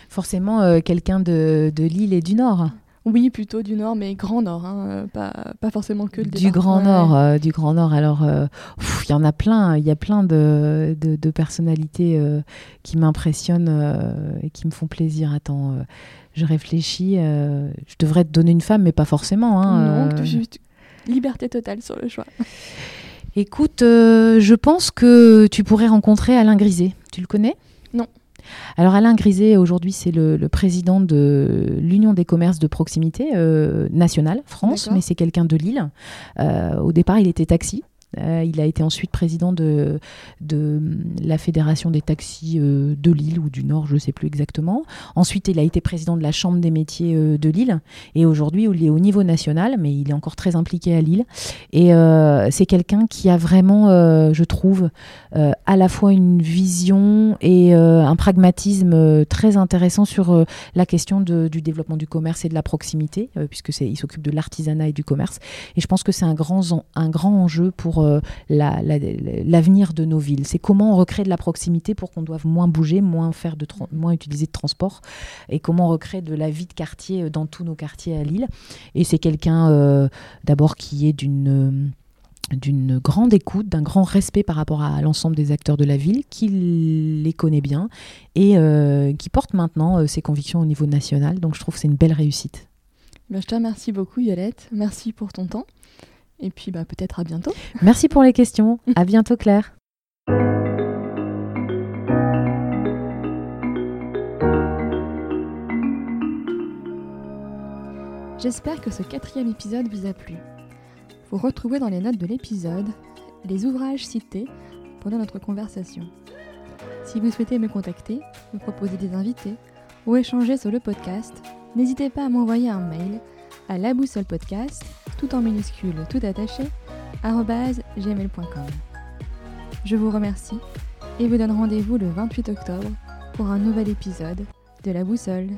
B: Forcément quelqu'un de, de l'île et du Nord.
A: Oui, plutôt du Nord, mais Grand Nord, hein, euh, pas, pas, forcément que le
B: Du Grand Nord, euh, du Grand Nord. Alors, euh, il y en a plein, il y a plein de, de, personnalités qui m'impressionnent et qui me font plaisir. Attends, je réfléchis. je devrais te donner une femme, mais pas forcément.
A: Hein, non, juste liberté totale sur le choix.
B: Écoute, je pense que tu pourrais rencontrer Alain Griset. Tu le connais?
A: Non.
B: Alors Alain Griset, aujourd'hui, c'est le, président de l'Union des commerces de proximité euh, nationale, France, mais c'est quelqu'un de Lille. Euh, au départ, il était taxi. Euh, il a été ensuite président de, de la Fédération des taxis euh, de Lille ou du Nord, je ne sais plus exactement. Ensuite, il a été président de la Chambre des métiers euh, de Lille. Et aujourd'hui, il est au niveau national, mais il est encore très impliqué à Lille. Et c'est quelqu'un qui a vraiment, je trouve, à la fois une vision et un pragmatisme très intéressant sur la question du développement du commerce et de la proximité, puisque il s'occupe de l'artisanat et du commerce. Et je pense que c'est un grand, un grand enjeu pour euh, l'avenir de nos villes. C'est comment on recrée de la proximité pour qu'on doive moins bouger, moins, faire de moins utiliser de transport et comment on recrée de la vie de quartier euh, dans tous nos quartiers à Lille. Et c'est quelqu'un euh, d'abord qui est d'une d'une grande écoute, d'un grand respect par rapport à l'ensemble des acteurs de la ville, qui les connaît bien et qui porte maintenant ses convictions au niveau national. Donc je trouve que c'est une belle réussite.
A: Ben, je te remercie beaucoup Yolette, merci pour ton temps. Et puis bah, peut-être à bientôt.
B: Merci pour les questions. [LAUGHS] à bientôt Claire.
A: J'espère que ce quatrième épisode vous a plu. Vous retrouvez dans les notes de l'épisode les ouvrages cités pendant notre conversation. Si vous souhaitez me contacter, me proposer des invités ou échanger sur le podcast, n'hésitez pas à m'envoyer un mail à la boussole podcast, tout en minuscule, tout attaché, gmail.com. Je vous remercie et vous donne rendez-vous le 28 octobre pour un nouvel épisode de La Boussole.